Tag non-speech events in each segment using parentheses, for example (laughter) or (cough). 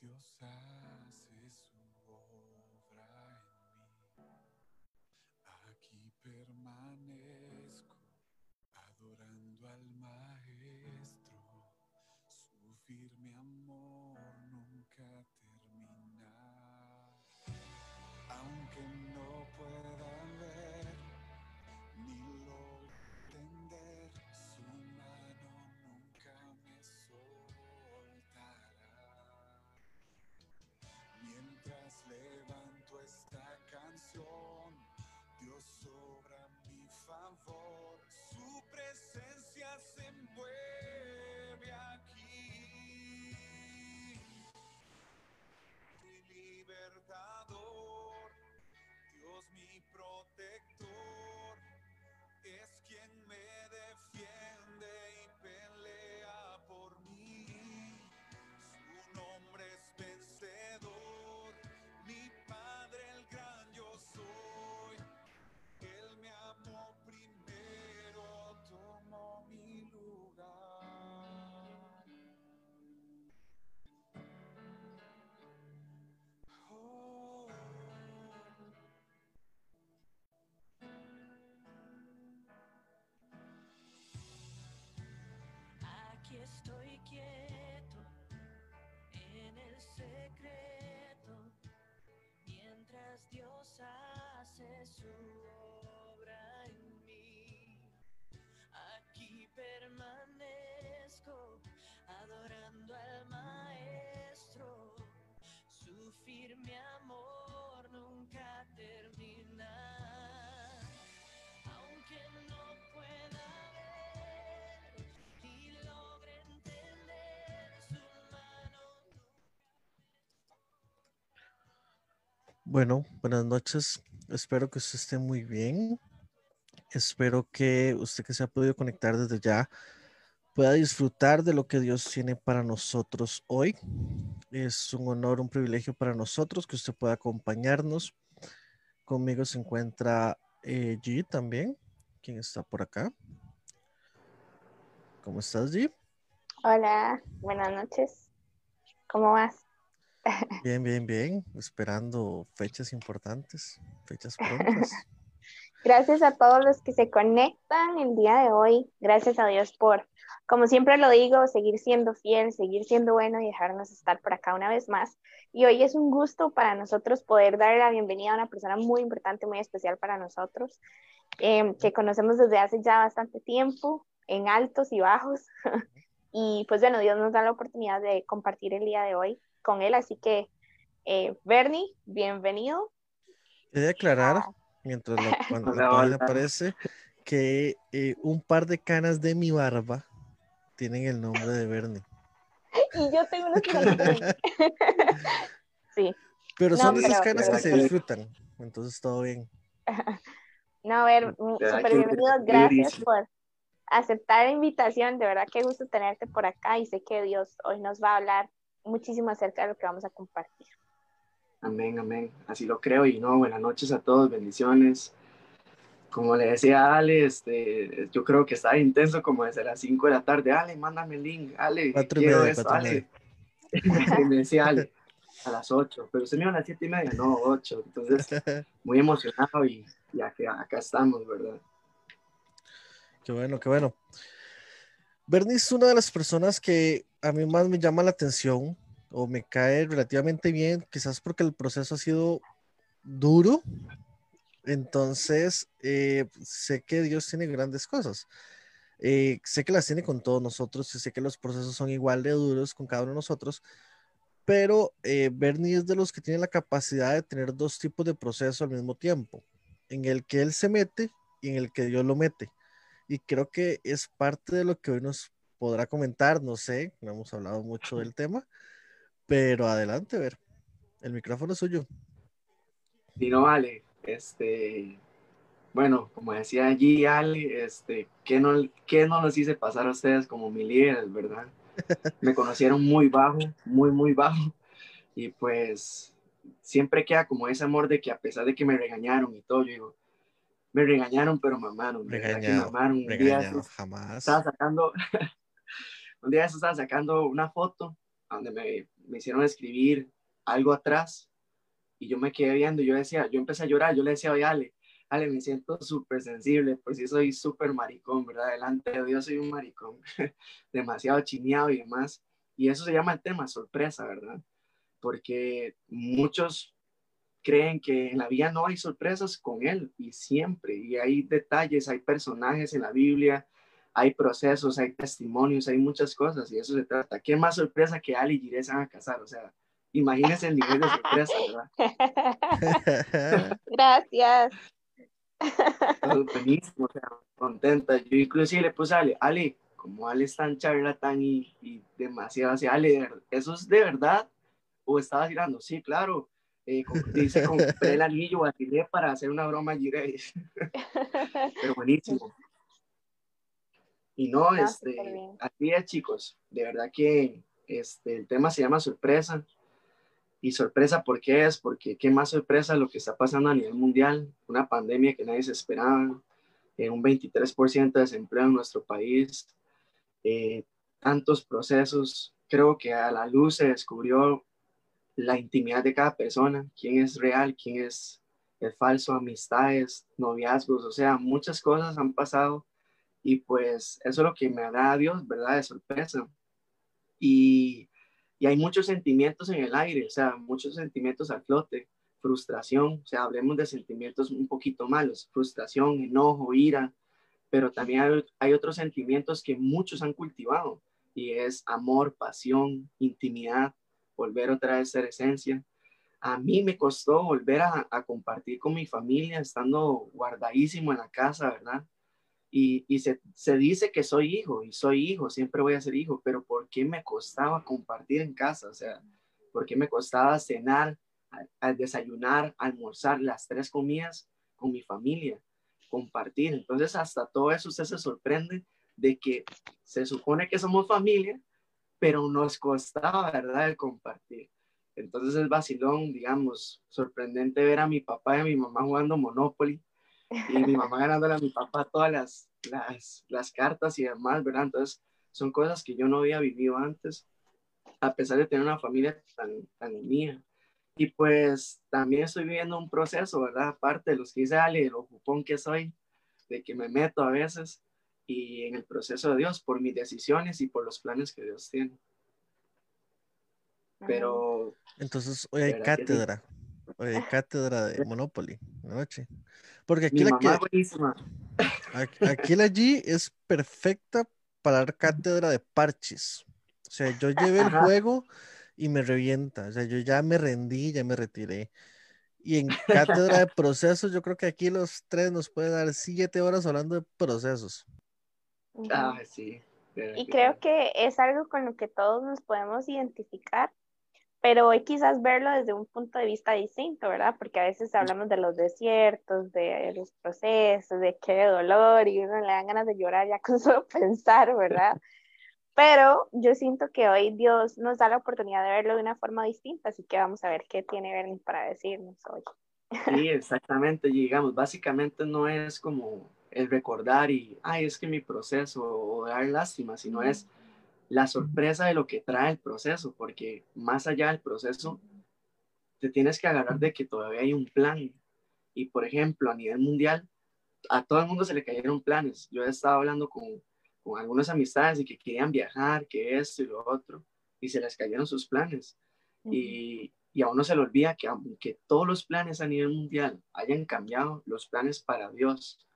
Dios hace su obra en mí. Aquí permanezco Estoy quieto en el secreto, mientras Dios hace su Bueno, buenas noches. Espero que usted esté muy bien. Espero que usted que se ha podido conectar desde ya pueda disfrutar de lo que Dios tiene para nosotros hoy. Es un honor, un privilegio para nosotros que usted pueda acompañarnos. Conmigo se encuentra eh, G también, quien está por acá. ¿Cómo estás, G? Hola, buenas noches. ¿Cómo vas? Bien, bien, bien. Esperando fechas importantes, fechas (laughs) prontas. Gracias a todos los que se conectan el día de hoy. Gracias a Dios por, como siempre lo digo, seguir siendo fiel, seguir siendo bueno y dejarnos estar por acá una vez más. Y hoy es un gusto para nosotros poder darle la bienvenida a una persona muy importante, muy especial para nosotros, eh, que conocemos desde hace ya bastante tiempo, en altos y bajos. (laughs) y pues bueno, Dios nos da la oportunidad de compartir el día de hoy con él. Así que, eh, Bernie, bienvenido. He de aclarar, mientras la, (laughs) cuando la página aparece, que eh, un par de canas de mi barba tienen el nombre de Bernie. (laughs) Y yo tengo unos canas. (laughs) Sí. Pero No, son de esas pero- canas que pero se disfrutan. Entonces todo bien. No, a ver, súper bienvenido. Gracias por aceptar la invitación. De verdad, qué gusto tenerte por acá y sé que Dios hoy nos va a hablar muchísimo acerca de lo que vamos a compartir. Amén, amén. Así lo creo. Y no, buenas noches a todos, bendiciones. Como le decía Ale, este, yo creo que está intenso como desde las 5 de la tarde. Ale, mándame el link. Ale, Cuatro y quiero media, esto, y Ale. Y (laughs) me decía Ale, (laughs) a las 8. Pero usted me iba a las 7 y media, no, 8. Entonces, (laughs) muy emocionado y ya que acá estamos, ¿verdad? Qué bueno, qué bueno. Bernie es una de las personas que a mí más me llama la atención o me cae relativamente bien, quizás porque el proceso ha sido duro. Entonces, eh, sé que Dios tiene grandes cosas. Eh, sé que las tiene con todos nosotros y sé que los procesos son igual de duros con cada uno de nosotros, pero eh, Bernie es de los que tiene la capacidad de tener dos tipos de proceso al mismo tiempo, en el que él se mete y en el que Dios lo mete. Y creo que es parte de lo que hoy nos podrá comentar, no sé, no hemos hablado mucho del tema, pero adelante, ver, el micrófono es suyo. Y no, Ale, este, bueno, como decía allí Ale, este, ¿qué no, qué no los hice pasar a ustedes como mi líderes, verdad? (laughs) Me conocieron muy bajo, muy, muy bajo, y pues siempre queda como ese amor de que a pesar de que me regañaron y todo, yo digo, me regañaron, pero mamaron, Regañado, mamaron. Un día regañado, estos- jamás. estaba sacando, (laughs) un día eso estaba sacando una foto donde me, me hicieron escribir algo atrás y yo me quedé viendo yo decía, yo empecé a llorar, yo le decía, oye, Ale, Ale, me siento súper sensible, pues sí soy súper maricón, ¿verdad? Delante de Dios soy un maricón, (laughs) demasiado chineado y demás. Y eso se llama el tema, sorpresa, ¿verdad? Porque muchos creen que en la vida no hay sorpresas con Él y siempre, y hay detalles, hay personajes en la Biblia, hay procesos, hay testimonios, hay muchas cosas y eso se trata. ¿Qué más sorpresa que Ali y Jiré se van a casar? O sea, imagínense el nivel de sorpresa, ¿verdad? (laughs) Gracias. buenísimo, o sea, contenta. Yo inclusive le puse a Ale, Ale, como Ale es tan charlatán y, y demasiado así, Ale, ¿eso es de verdad? ¿O estabas tirando? Sí, claro. Eh, dice, compré (laughs) el anillo a para hacer una broma a Jiré. (laughs) Pero buenísimo. Y no, este, así es, chicos. De verdad que este, el tema se llama sorpresa. Y sorpresa, ¿por qué es? Porque qué más sorpresa lo que está pasando a nivel mundial, una pandemia que nadie se esperaba, eh, un 23% de desempleo en nuestro país, eh, tantos procesos. Creo que a la luz se descubrió la intimidad de cada persona, quién es real, quién es el falso, amistades, noviazgos, o sea, muchas cosas han pasado y pues eso es lo que me da a Dios, ¿verdad? De sorpresa. Y, y hay muchos sentimientos en el aire, o sea, muchos sentimientos al flote, frustración, o sea, hablemos de sentimientos un poquito malos, frustración, enojo, ira, pero también hay, otros sentimientos que muchos han cultivado y es amor, pasión, intimidad, volver otra vez a ser esencia. A mí me costó volver a, a compartir con mi familia, estando guardadísimo en la casa, ¿verdad? Y, se, dice que soy hijo y soy hijo, siempre voy a ser hijo, pero ¿por qué me costaba compartir en casa? O sea, ¿por qué me costaba cenar, al desayunar, almorzar las tres comidas con mi familia, compartir? Entonces, hasta todo eso usted se sorprende de que se supone que somos familia, pero nos costaba, ¿verdad?, el compartir. Entonces es vacilón, digamos, sorprendente ver a mi papá y a mi mamá jugando Monopoly y mi mamá ganándole a mi papá todas las, las, las cartas y demás, ¿verdad? Entonces, son cosas que yo no había vivido antes, a pesar de tener una familia tan, tan unida. Y pues también estoy viviendo un proceso, ¿verdad? Aparte de los que dice Ale, de lo jupón que soy, de que me meto a veces y en el proceso de Dios por mis decisiones y por los planes que Dios tiene. Pero... Entonces, hoy hay cátedra. Hoy cátedra de Monopoly, noche. Porque aquí la, que, aquí, la G es perfecta para dar cátedra de parches. O sea, yo llevé el juego y me revienta. O sea, yo ya me rendí, ya me retiré. Y en (laughs) cátedra de procesos, yo creo que aquí los tres nos pueden dar siete horas hablando de procesos. Ah, sí. Y creo que es algo con lo que todos nos podemos identificar pero hoy quizás verlo desde un punto de vista distinto, ¿verdad? Porque a veces hablamos de los desiertos, de los procesos, de qué dolor y uno le dan ganas de llorar ya (laughs) con solo pensar, ¿verdad? Pero yo siento que hoy Dios nos da la oportunidad de verlo de una forma distinta, así que vamos a ver qué tiene Bernie para decirnos hoy. Sí, (laughs) exactamente, y digamos, básicamente no es como el recordar y, ay, es que mi proceso o dar lástima, sino es la sorpresa de lo que trae el proceso, porque más allá del proceso, te tienes que agarrar de que todavía hay un plan. Y por ejemplo, a nivel mundial, a todo el mundo se le cayeron planes. Yo he estado hablando con, con algunas amistades y que querían viajar, que esto y lo otro, y se les cayeron sus planes. y, y a uno se le olvida que aunque todos los planes a nivel mundial hayan cambiado, los planes para Dios,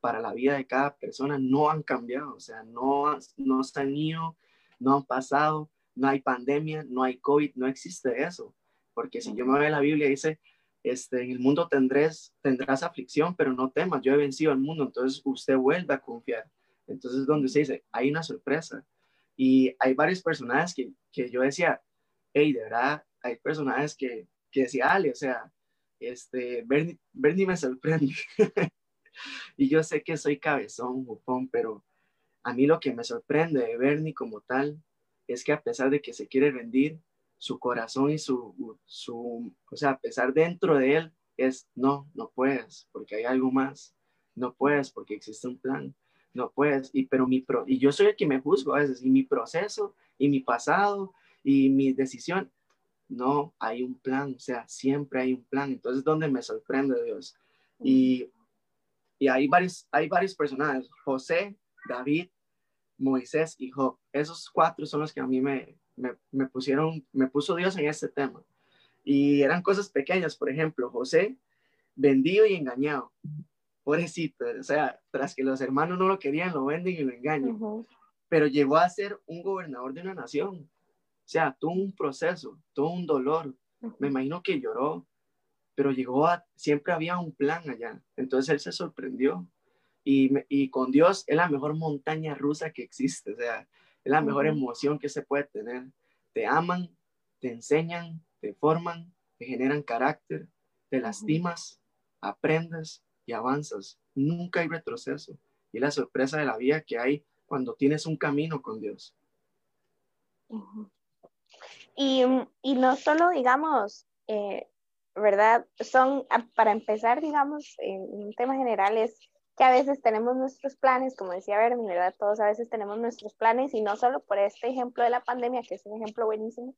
para la vida de cada persona, no han cambiado. O sea, no, no se han ido no han pasado, no hay pandemia, no hay COVID, no existe eso. Porque si yo me veo en la Biblia, dice, este, en el mundo tendrás, tendrás aflicción, pero no temas, yo he vencido al mundo, entonces usted vuelve a confiar. Entonces, donde se dice, hay una sorpresa. Y hay varios personajes que, que yo decía, hey, de verdad, hay personajes que, que decía, Ale, o sea, este, Bernie, Bernie me sorprende. (laughs) y yo sé que soy cabezón, jupón, pero a mí lo que me sorprende de Bernie como tal es que a pesar de que se quiere rendir, su corazón y su, su, o sea, a pesar dentro de él es, no, no puedes, porque hay algo más, no puedes, porque existe un plan, no puedes, y, pero mi pro, y yo soy el que me juzgo a veces, y mi proceso, y mi pasado, y mi decisión. No, hay un plan, o sea, siempre hay un plan. Entonces, donde me sorprende Dios. Y, y hay, varios, hay varios personajes, José, David, Moisés y Job. Esos cuatro son los que a mí me, me, me pusieron, me puso Dios en este tema. Y eran cosas pequeñas, por ejemplo, José, vendido y engañado. Pobrecito, o sea, tras que los hermanos no lo querían, lo venden y lo engañan. Pero llegó a ser un gobernador de una nación. O sea, tuvo un proceso, tuvo un dolor. Me imagino que lloró, pero llegó a, siempre había un plan allá. Entonces él se sorprendió. Y, y con Dios es la mejor montaña rusa que existe. O sea, es la mejor emoción que se puede tener. Te aman, te enseñan, te forman, te generan carácter, te lastimas, aprendes y avanzas. Nunca hay retroceso. Y la sorpresa de la vida que hay cuando tienes un camino con Dios. Y, y no solo, digamos, eh, ¿verdad? Son, a- para empezar, digamos, en un tema general es que a veces tenemos nuestros planes, como decía Bernie, ¿verdad? Todos a veces tenemos nuestros planes y no solo por este ejemplo de la pandemia, que es un ejemplo buenísimo,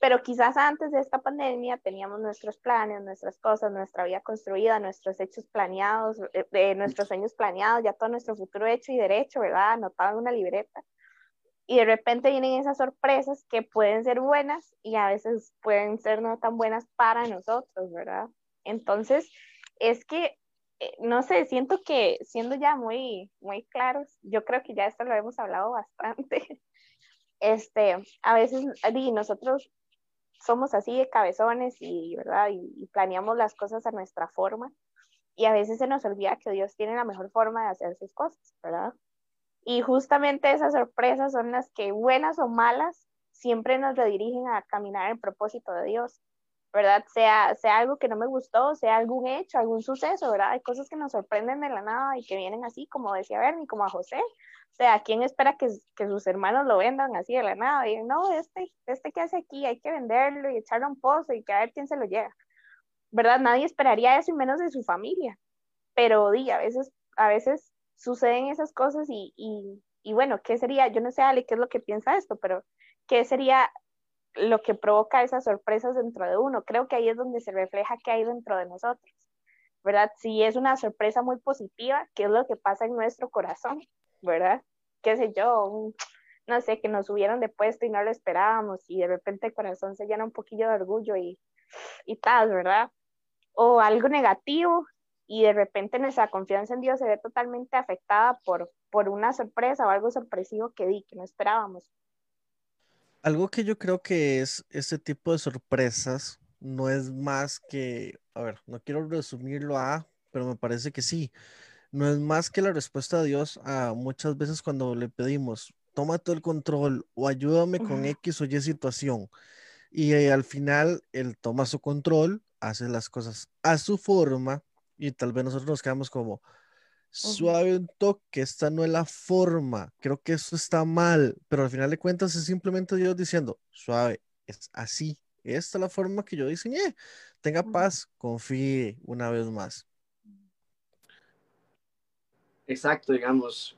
pero quizás antes de esta pandemia teníamos nuestros planes, nuestras cosas, nuestra vida construida, nuestros hechos planeados, eh, nuestros sueños planeados, ya todo nuestro futuro hecho y derecho, ¿verdad? Anotado en una libreta y de repente vienen esas sorpresas que pueden ser buenas y a veces pueden ser no tan buenas para nosotros, ¿verdad? Entonces, es que, no sé, siento que siendo ya muy, muy claros, yo creo que ya esto lo hemos hablado bastante, (laughs) este, a veces, y nosotros somos así de cabezones y, ¿verdad? Y, planeamos las cosas a nuestra forma y a veces se nos olvida que Dios tiene la mejor forma de hacer sus cosas, ¿verdad? Y justamente esas sorpresas son las que, buenas o malas, siempre nos redirigen a caminar en el propósito de Dios, ¿verdad? Sea, sea algo que no me gustó, sea algún hecho, algún suceso, ¿verdad? Hay cosas que nos sorprenden de la nada y que vienen así, como decía Bernie, como a José. O sea, ¿quién espera que, que sus hermanos lo vendan así de la nada? Y no, este, este que hace aquí, hay que venderlo y echarlo a un pozo y que a ver quién se lo lleva. ¿Verdad? Nadie esperaría eso y menos de su familia. Pero di, a veces, a veces suceden esas cosas y, y, y bueno, ¿qué sería? Yo no sé, Ale, qué es lo que piensa esto, pero ¿qué sería lo que provoca esas sorpresas dentro de uno? Creo que ahí es donde se refleja qué hay dentro de nosotros, ¿verdad? Si es una sorpresa muy positiva, ¿qué es lo que pasa en nuestro corazón, ¿verdad? ¿Qué sé yo? No sé, que nos subieron de puesto y no lo esperábamos y de repente el corazón se llena un poquillo de orgullo y, y tal, ¿verdad? O algo negativo y de repente nuestra confianza en Dios se ve totalmente afectada por, por una sorpresa o algo sorpresivo que di, que no esperábamos. Algo que yo creo que es este tipo de sorpresas no es más que, a ver, no quiero resumirlo a, pero me parece que sí, no es más que la respuesta de Dios a muchas veces cuando le pedimos, toma todo el control o ayúdame con. X o Y situación. Y eh, al final él toma su control, hace las cosas a su forma y tal vez nosotros nos quedamos como, suave un toque, esta no es la forma, creo que eso está mal, pero al final de cuentas es simplemente Dios diciendo, suave, es así, esta es la forma que yo diseñé, tenga paz, confíe una vez más. Exacto, digamos,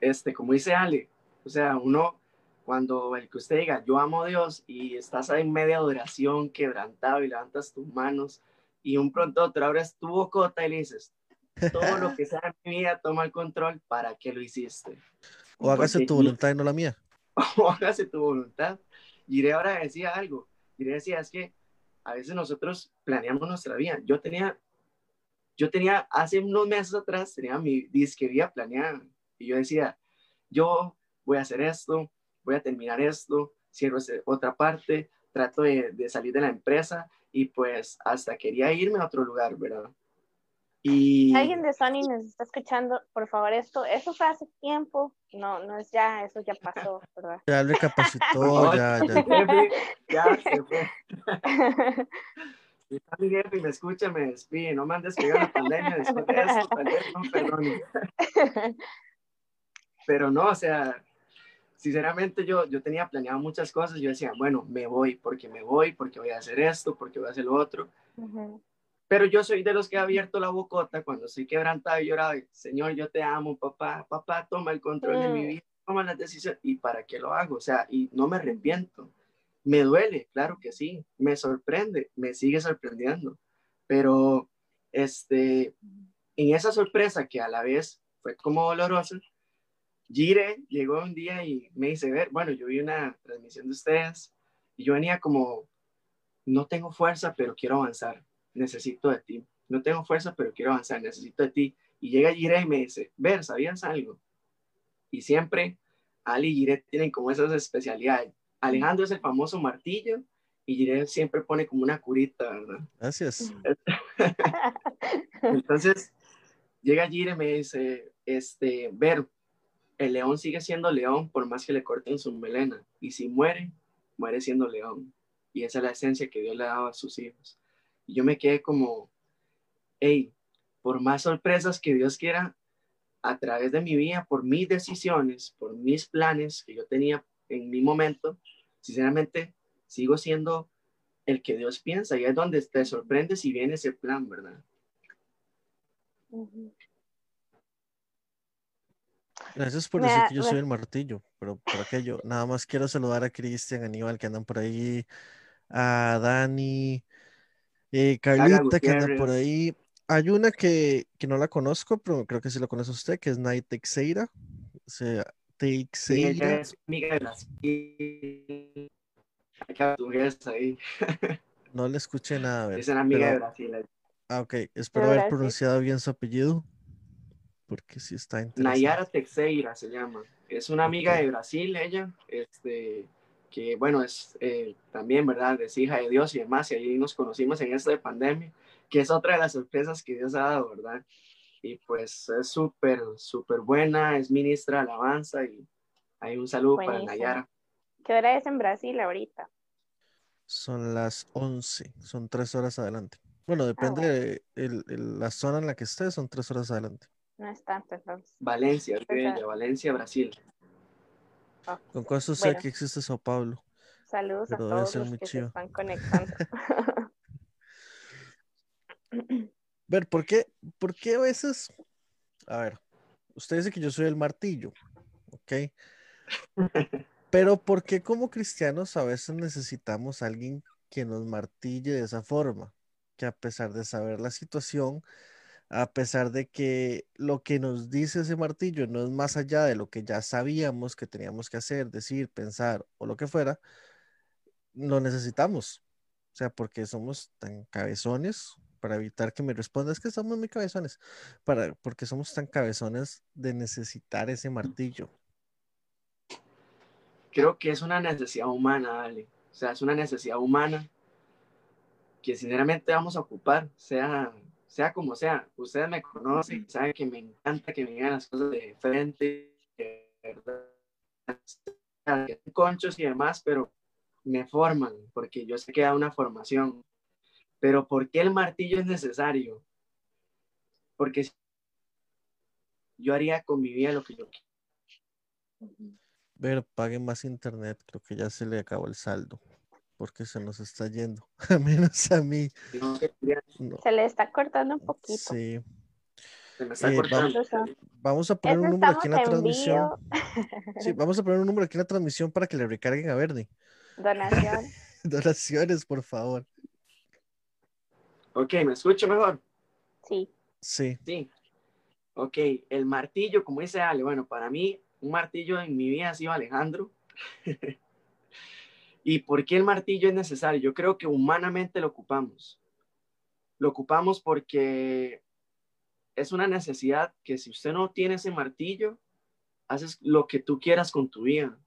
este, como dice Ale, o sea, uno, cuando el que usted diga, yo amo a Dios y estás ahí en media adoración, quebrantado y levantas tus manos y un pronto otro abres tu bocota y le dices, todo lo que sea en mi vida toma el control, ¿para qué lo hiciste? O hágase Porque tu y- voluntad y no la mía. (laughs) o hágase tu voluntad. Y Iré ahora decía algo, Iré decía, es que a veces nosotros planeamos nuestra vida. Yo tenía, yo tenía, hace unos meses atrás, tenía mi disque vida planeada. Y yo decía, yo voy a hacer esto, voy a terminar esto, cierro otra parte, trato de, de salir de la empresa y pues hasta quería irme a otro lugar, ¿verdad? Y Alguien de Sony nos está escuchando, por favor, esto, eso fue hace tiempo, no, no es ya, eso ya pasó, ¿verdad? Ya recapacitó, (laughs) ya, ya. jefe ya se fue. Si (laughs) está mi jefe y me escucha, me despide. No me andes pegando la pandemia después de vez no perdone. Pero no, o sea, sinceramente yo, yo tenía planeado muchas cosas. Yo decía, bueno, me voy porque me voy, porque voy a hacer esto, porque voy a hacer lo otro. Pero yo soy de los que ha abierto la bocota cuando estoy quebrantado y llorado. Señor, yo te amo, papá. Papá, toma el control de mi Mm. vida, toma las decisiones. ¿Y para qué lo hago? O sea, y no me arrepiento. Me duele, claro que sí, me sorprende, me sigue sorprendiendo, pero este, en esa sorpresa que a la vez fue como dolorosa, Gire llegó un día y me dice, ver, bueno, yo vi una transmisión de ustedes y yo venía como, no tengo fuerza, pero quiero avanzar, necesito de ti. No tengo fuerza, pero quiero avanzar, necesito de ti. Y llega Gire y me dice, ver, ¿sabías algo? Y siempre Ali y Gire tienen como esas especialidades. Alejandro es el famoso martillo y Gire siempre pone como una curita, ¿verdad? Gracias. (laughs) Entonces, llega Gire y me dice, este, ver, el león sigue siendo león por más que le corten su melena. Y si muere, muere siendo león. Y esa es la esencia que Dios le daba a sus hijos. Y yo me quedé como, hey, por más sorpresas que Dios quiera, a través de mi vida, por mis decisiones, por mis planes que yo tenía en mi momento, sinceramente sigo siendo el que Dios piensa y es donde te sorprende si viene ese plan, ¿verdad? Gracias por decir que yo soy el martillo, pero por aquello, nada más quiero saludar a Cristian, Aníbal, que andan por ahí, a Dani, eh, Carlita, que anda por ahí. Hay una que, que no la conozco, pero creo que sí la conoce usted, que es Night Teixeira. O sea, Teixeira. ella es amiga de gesto ahí. (laughs) No le escuché nada, a ver. Es una amiga de Brasil. Ah, ok, espero haber Brasil. pronunciado bien su apellido, porque sí está interesante. Nayara Teixeira se llama. Es una amiga de Brasil, ella, este, que bueno, es eh, también, ¿verdad? Es hija de Dios y demás, y ahí nos conocimos en esto de pandemia, que es otra de las sorpresas que Dios ha dado, ¿verdad? Y pues es súper, súper buena, es ministra de alabanza y hay un saludo para. Nayara. ¿Qué hora es en Brasil ahorita? Son las 11, son tres horas adelante. Bueno, depende bueno. de el- el- la zona en la que esté, son tres horas adelante. No es tanto entonces. Valencia, es de Ajá. ella, Valencia, Brasil. Ah, Con cosa sé Bueno. que existe Sao Paulo. Saludos a todos los que se están conectando. (laughs) Ver, ¿por qué, por qué a veces? A ver, usted dice que yo soy el martillo, ¿ok? (laughs) Pero ¿por qué como cristianos a veces necesitamos a alguien que nos martille de esa forma? Que a pesar de saber la situación, a pesar de que lo que nos dice ese martillo no es más allá de lo que ya sabíamos que teníamos que hacer, decir, pensar o lo que fuera, lo necesitamos. O sea, porque somos tan cabezones, para evitar que me responda, es que somos muy cabezones, para, porque somos tan cabezones de necesitar ese martillo. Creo que es una necesidad humana, Ale. O sea, es una necesidad humana que sinceramente vamos a ocupar, sea, sea como sea. Ustedes me conocen, saben que me encanta que me digan las cosas de frente, de verdad, conchos y demás, pero me forman, porque yo sé que da una formación. Pero ¿por qué el martillo es necesario? Porque yo haría con mi vida lo que yo quiero. Ver, paguen más internet, creo que ya se le acabó el saldo, porque se nos está yendo, (laughs) a menos a mí. No, No, Se le está cortando un poquito. sí. se me está Eh, cortando. vamos- Vamos a poner Eso un número aquí en la en transmisión. (laughs) Sí, vamos a poner un número aquí en la transmisión para que le recarguen a Bernie. (laughs) Donación. Donaciones, por favor. Ok, ¿me escucho mejor? Sí. Sí, Sí. Ok, el martillo, como dice Ale, bueno, para mí un martillo en mi vida ha sido Alejandro. ¿Y por qué el martillo es necesario? Yo creo que humanamente lo ocupamos. Lo ocupamos porque es una necesidad que si usted no tiene ese martillo, haces lo que tú quieras con tu vida.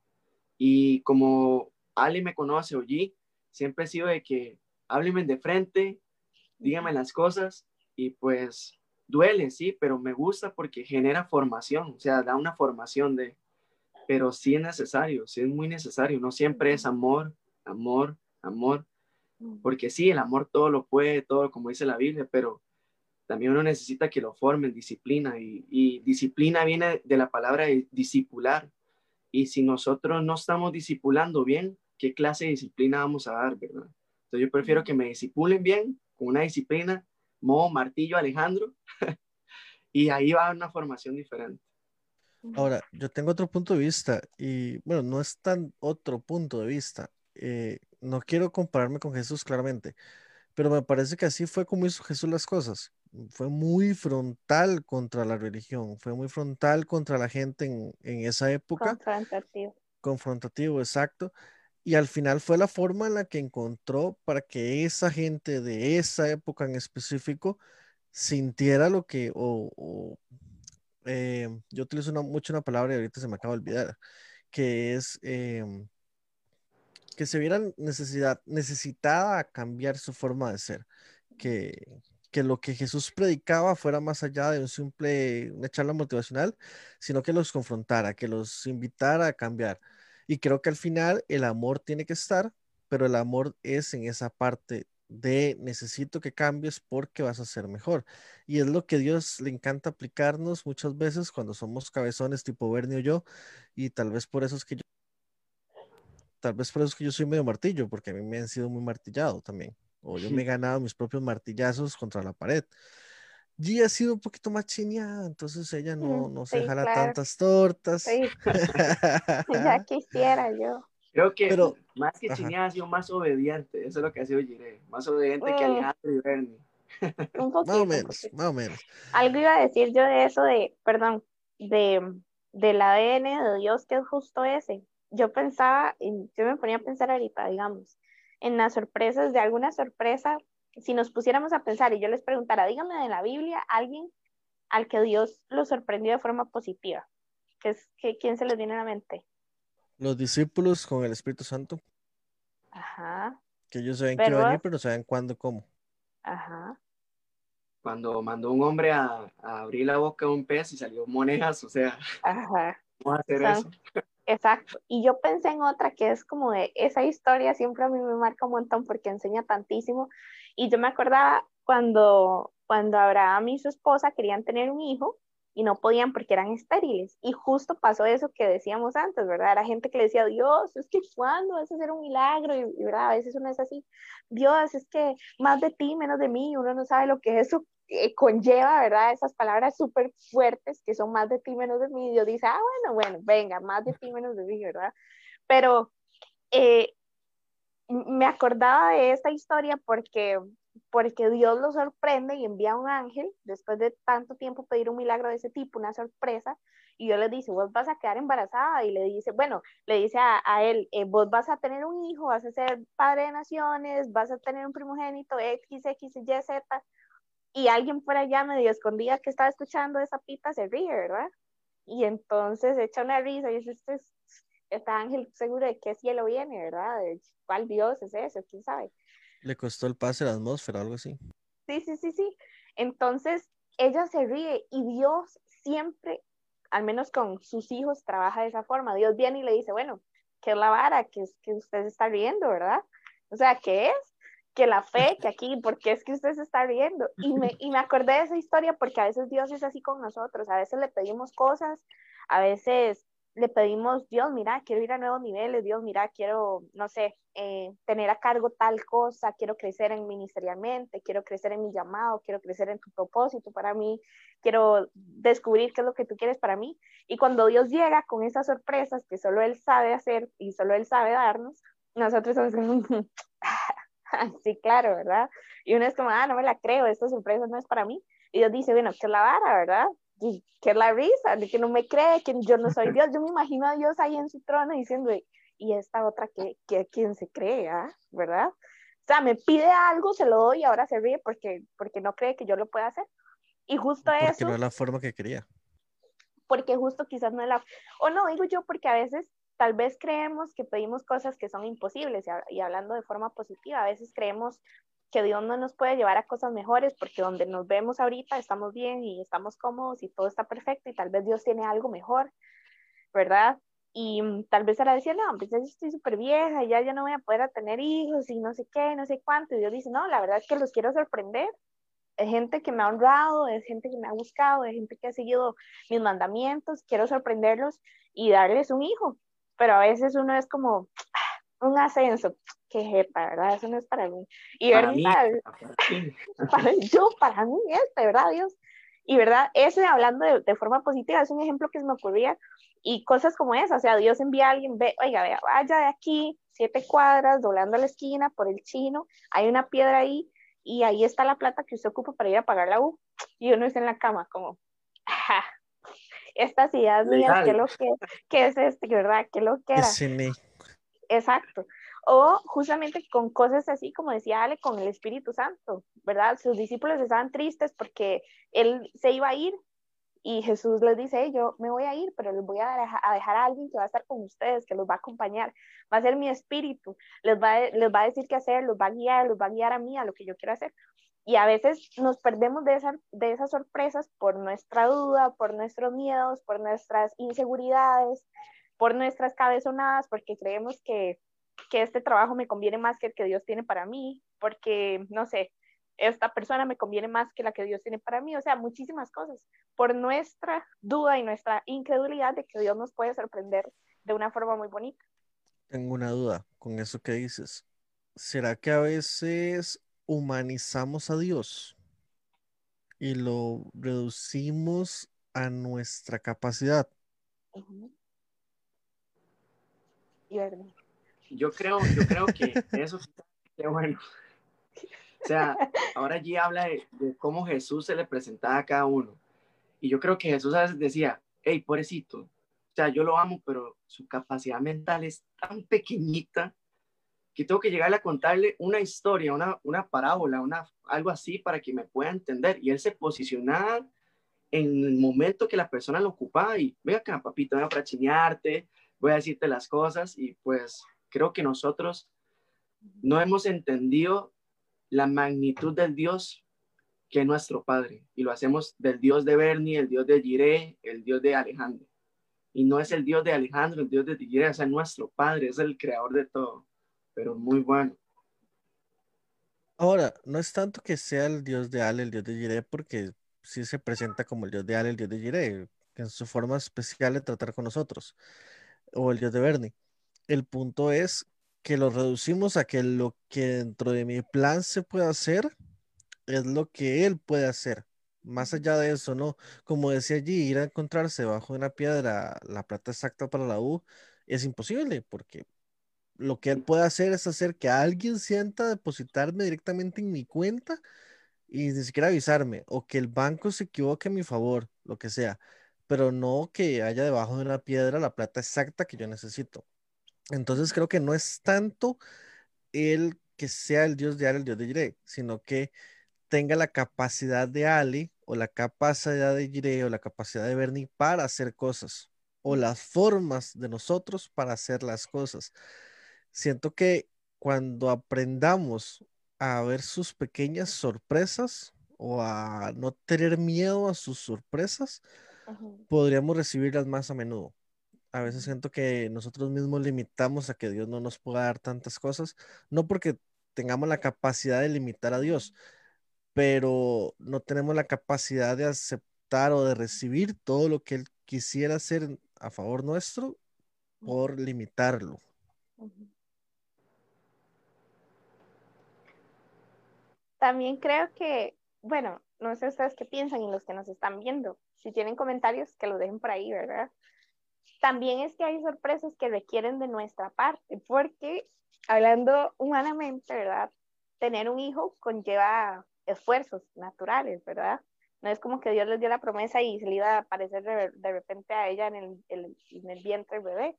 Y como Ali me conoce, oye, siempre he sido de que háblenme de frente, díganme las cosas y pues duele, sí, pero me gusta porque genera formación, o sea, da una formación de, pero sí es necesario, sí es muy necesario, no siempre es amor, amor, amor, porque sí, el amor todo lo puede, todo como dice la Biblia, pero también uno necesita que lo formen, disciplina, y, y disciplina viene de la palabra de discipular, y si nosotros no estamos discipulando bien, ¿qué clase de disciplina vamos a dar, verdad? Entonces yo prefiero que me disipulen bien, con una disciplina, modo martillo Alejandro, (laughs) y ahí va una formación diferente. Ahora, yo tengo otro punto de vista y bueno, no es tan otro punto de vista. Eh, no quiero compararme con Jesús claramente, pero me parece que así fue como hizo Jesús las cosas. Fue muy frontal contra la religión, fue muy frontal contra la gente en, en esa época, Confrontativo. confrontativo, exacto. Y al final fue la forma en la que encontró para que esa gente de esa época en específico sintiera lo que, o, o, eh, yo utilizo una- mucho una palabra y ahorita se me acaba de olvidar, que es em, que se viera necesidad, necesitada a cambiar su forma de ser, que, que lo que Jesús predicaba fuera más allá de un simple, una charla motivacional, sino que los confrontara, que los invitara a cambiar. Y creo que al final el amor tiene que estar, pero el amor es en esa parte de necesito que cambies porque vas a ser mejor. Y es lo que Dios le encanta aplicarnos muchas veces cuando somos cabezones tipo Bernie o yo, y tal vez por eso es que yo tal vez por eso es que yo soy medio martillo, porque a mí me han sido muy martillado también. O yo me he (laughs) ganado mis propios martillazos contra la pared. G ha sido un poquito más chineada, entonces ella no, Mm, no se sí, jala claro. tantas tortas. Sí, (laughs) ya (laughs) quisiera yo. Creo que Pero- más que Ajá. Chineada ha sido más obediente, eso es lo que ha sido Jiré, más obediente que Mm. Alejandro y Bernie. (laughs) Un Más poquito. o un menos, más o menos. Algo iba a decir yo de eso de, perdón, de del ADN de Dios que es justo ese. Yo pensaba, en- yo me ponía a pensar ahorita, digamos, en las sorpresas, de alguna sorpresa, si nos pusiéramos a pensar y yo les preguntara, dígame de la Biblia, alguien al que Dios lo sorprendió de forma positiva. ¿Qué es, que, ¿Quién se les viene a la mente? Los discípulos con el Espíritu Santo, Ajá, que ellos saben que iba a venir, pero saben cuándo, cómo. ajá. Cuando mandó un hombre a, a abrir la boca de un pez y salió monedas, o sea, (laughs) Ajá, ¿cómo va a hacer eso? (laughs) exacto. Y yo pensé en otra que es como de esa historia, siempre a mí me marca un montón porque enseña tantísimo. Y yo me acordaba cuando, cuando Abraham y su esposa querían tener un hijo y no podían porque eran estériles. Y justo pasó eso que decíamos antes, ¿verdad? Era gente que le decía, Dios, es que cuándo vas a hacer un milagro? Y, ¿verdad? A veces uno es así, Dios, es que más de ti, menos de mí, uno no sabe lo que eso eh, conlleva, ¿verdad? Esas palabras súper fuertes que son más de ti, menos de mí. Dios dice, ah, bueno, bueno, venga, más de ti, menos de mí, ¿verdad? Pero eh, me acordaba de esta historia porque, porque Dios lo sorprende y envía un ángel después de tanto tiempo pedir un milagro de ese tipo, una sorpresa, y Dios le dice, vos vas a quedar embarazada, y le dice, bueno, le dice a, a él, eh, vos vas a tener un hijo, vas a ser padre de naciones, vas a tener un primogénito, X, X, Y, Z, y alguien por allá medio escondida que estaba escuchando esa pita se ríe, ¿verdad? Y entonces echa una risa y dice, este, es- este ángel seguro de qué cielo viene, ¿verdad? ¿De ¿Cuál Dios es ese? ¿Quién sabe? Le costó el pase la atmósfera, algo así. Sí, sí, sí, sí. Entonces ella se ríe y Dios siempre, al menos con sus hijos, trabaja de esa forma. Dios viene y le dice, bueno, ¿qué es la vara? que es que usted está riendo, verdad? O sea, ¿qué es? Que la fe, que aquí, ¿por qué es que usted se está riendo? Y me, y me acordé de esa historia porque a veces Dios es así con nosotros, a veces le pedimos cosas, a veces le pedimos, Dios, mira, quiero ir a nuevos niveles, Dios, mira, quiero, no sé, eh, tener a cargo tal cosa, quiero crecer en ministerialmente, quiero crecer en mi llamado, quiero crecer en tu propósito para mí, quiero descubrir qué es lo que tú quieres para mí. Y cuando Dios llega con esas sorpresas que solo Él sabe hacer y solo Él sabe darnos, nosotros somos como, (laughs) sí, claro, ¿verdad? Y uno es como, ah, no me la creo, esta sorpresa no es para mí. Y Dios dice, bueno, ¿qué es la vara, verdad? Y ¿Qué es la risa? De que no me cree, que yo no soy Dios. Yo me imagino a Dios ahí en su trono diciendo, y esta otra que, que quién se cree, ¿ah? ¿verdad? O sea, me pide algo, se lo doy y ahora se ríe porque, porque no cree que yo lo pueda hacer. Y justo Porque eso, no es la forma que quería. porque justo quizás no es la, o no, digo yo, porque a veces tal vez creemos que pedimos cosas que son imposibles y hablando de forma positiva, a veces creemos que Dios no nos puede llevar a cosas mejores porque donde nos vemos ahorita estamos bien y estamos cómodos y todo está perfecto y tal vez Dios tiene algo mejor, ¿verdad? Y mm, tal vez ahora decía, no, pues ya estoy súper vieja, ya yo no voy a poder tener hijos y no sé qué, no sé cuánto. Y Dios dice, no, la verdad es que los quiero sorprender. Es gente que me ha honrado, es gente que me ha buscado, es gente que ha seguido mis mandamientos, quiero sorprenderlos y darles un hijo. Pero a veces uno es como "Ah, un ascenso, qué jeta, ¿verdad? Eso no es para mí. Y Para Bernie mí, sabe, para para (laughs) yo, para mí este, ¿verdad, Dios? Y verdad, ese hablando de, de forma positiva es un ejemplo que se me ocurría y cosas como esa, o sea, Dios envía a alguien, ve, oiga, vea, vaya de aquí, siete cuadras, doblando la esquina por el chino, hay una piedra ahí y ahí está la plata que usted ocupa para ir a pagar la U. Y uno está en la cama como, ajá, estas ideas mías, ¿qué, lo que, ¿qué es este, verdad? ¿Qué lo que era? Exacto. O justamente con cosas así, como decía Ale, con el Espíritu Santo, ¿verdad? Sus discípulos estaban tristes porque él se iba a ir y Jesús les dice, "Hey, yo me voy a ir, pero les voy a dejar, a dejar a alguien que va a estar con ustedes, que los va a acompañar, va a ser mi espíritu, les va, a- les va a decir qué hacer, los va a guiar, los va a guiar a mí, a lo que yo quiero hacer. Y a veces nos perdemos de, esa- de esas sorpresas por nuestra duda, por nuestros miedos, por nuestras inseguridades, por nuestras cabezonadas, porque creemos que, que este trabajo me conviene más que el que Dios tiene para mí, porque, no sé, esta persona me conviene más que la que Dios tiene para mí, o sea, muchísimas cosas, por nuestra duda y nuestra incredulidad de que Dios nos puede sorprender de una forma muy bonita. Tengo una duda con eso que dices. ¿Será que a veces humanizamos a Dios y lo reducimos a nuestra capacidad? Y. Yo creo, yo creo que (laughs) eso qué bueno. O sea, ahora allí habla de, de cómo Jesús se le presentaba a cada uno. Y yo creo que Jesús a veces decía, hey, pobrecito, o sea, yo lo amo, pero su capacidad mental es tan pequeñita que tengo que llegarle a contarle una historia, una, una parábola, una, algo así para que me pueda entender. Y él se posicionaba en el momento que la persona lo ocupaba y, venga acá, papito, venga para chinearte, voy a decirte las cosas y pues creo que nosotros no hemos entendido la magnitud del Dios que es nuestro Padre y lo hacemos del Dios de Bernie, el Dios de Jiré, el Dios de Alejandro. Y no es el Dios de Alejandro, el Dios de Jiré, es nuestro Padre, es el creador de todo, pero muy bueno. Ahora, no es tanto que sea el dios de Ale, el dios de Jireh, porque sí se presenta como el dios de Ale, el dios de que en su forma especial de tratar con nosotros, o el dios de Bernie. El punto es que lo reducimos a que lo que dentro de mi plan se puede hacer es lo que él puede hacer. Más allá de eso, ¿no? Como decía allí, ir a encontrarse bajo una piedra la plata exacta para la U es imposible, porque lo que él puede hacer es hacer que alguien sienta depositarme directamente en mi cuenta y ni siquiera avisarme, o que el banco se equivoque a mi favor, lo que sea, pero no que haya debajo de una piedra la plata exacta que yo necesito. Entonces creo que no es tanto el que sea el dios de Ale, el dios de Jireh, sino que tenga la capacidad de Ali o la capacidad de Jireh o la capacidad de Bernie para hacer cosas o las formas de nosotros para hacer las cosas. Siento que cuando aprendamos a ver sus pequeñas sorpresas o a no tener miedo a sus sorpresas, Podríamos recibirlas más a menudo. A veces siento que nosotros mismos limitamos a que Dios no nos pueda dar tantas cosas, no porque tengamos la capacidad de limitar a Dios, pero no tenemos la capacidad de aceptar o de recibir todo lo que Él quisiera hacer a favor nuestro por limitarlo. También creo que, bueno, no sé ustedes qué piensan y los que nos están viendo. Si tienen comentarios, que los dejen por ahí, ¿verdad? También es que hay sorpresas que requieren de nuestra parte, porque hablando humanamente, ¿verdad? Tener un hijo conlleva esfuerzos naturales, ¿verdad? No es como que Dios les dio la promesa y se le iba a aparecer de, de repente a ella en el, el- en el vientre del bebé.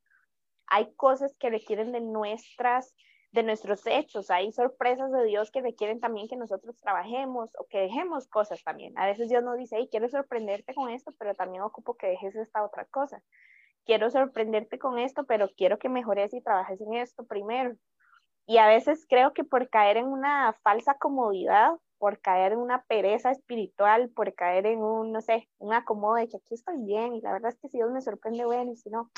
Hay cosas que requieren de nuestras de nuestros hechos, hay sorpresas de Dios que requieren también que nosotros trabajemos o que dejemos cosas también. A veces Dios nos dice, hey, quiero sorprenderte con esto, pero también ocupo que dejes esta otra cosa. Quiero sorprenderte con esto, pero quiero que mejores y trabajes en esto primero. Y a veces creo que por caer en una falsa comodidad, por caer en una pereza espiritual, por caer en un, no sé, un acomodo de que aquí estoy bien y la verdad es que si Dios me sorprende, bueno, y si no,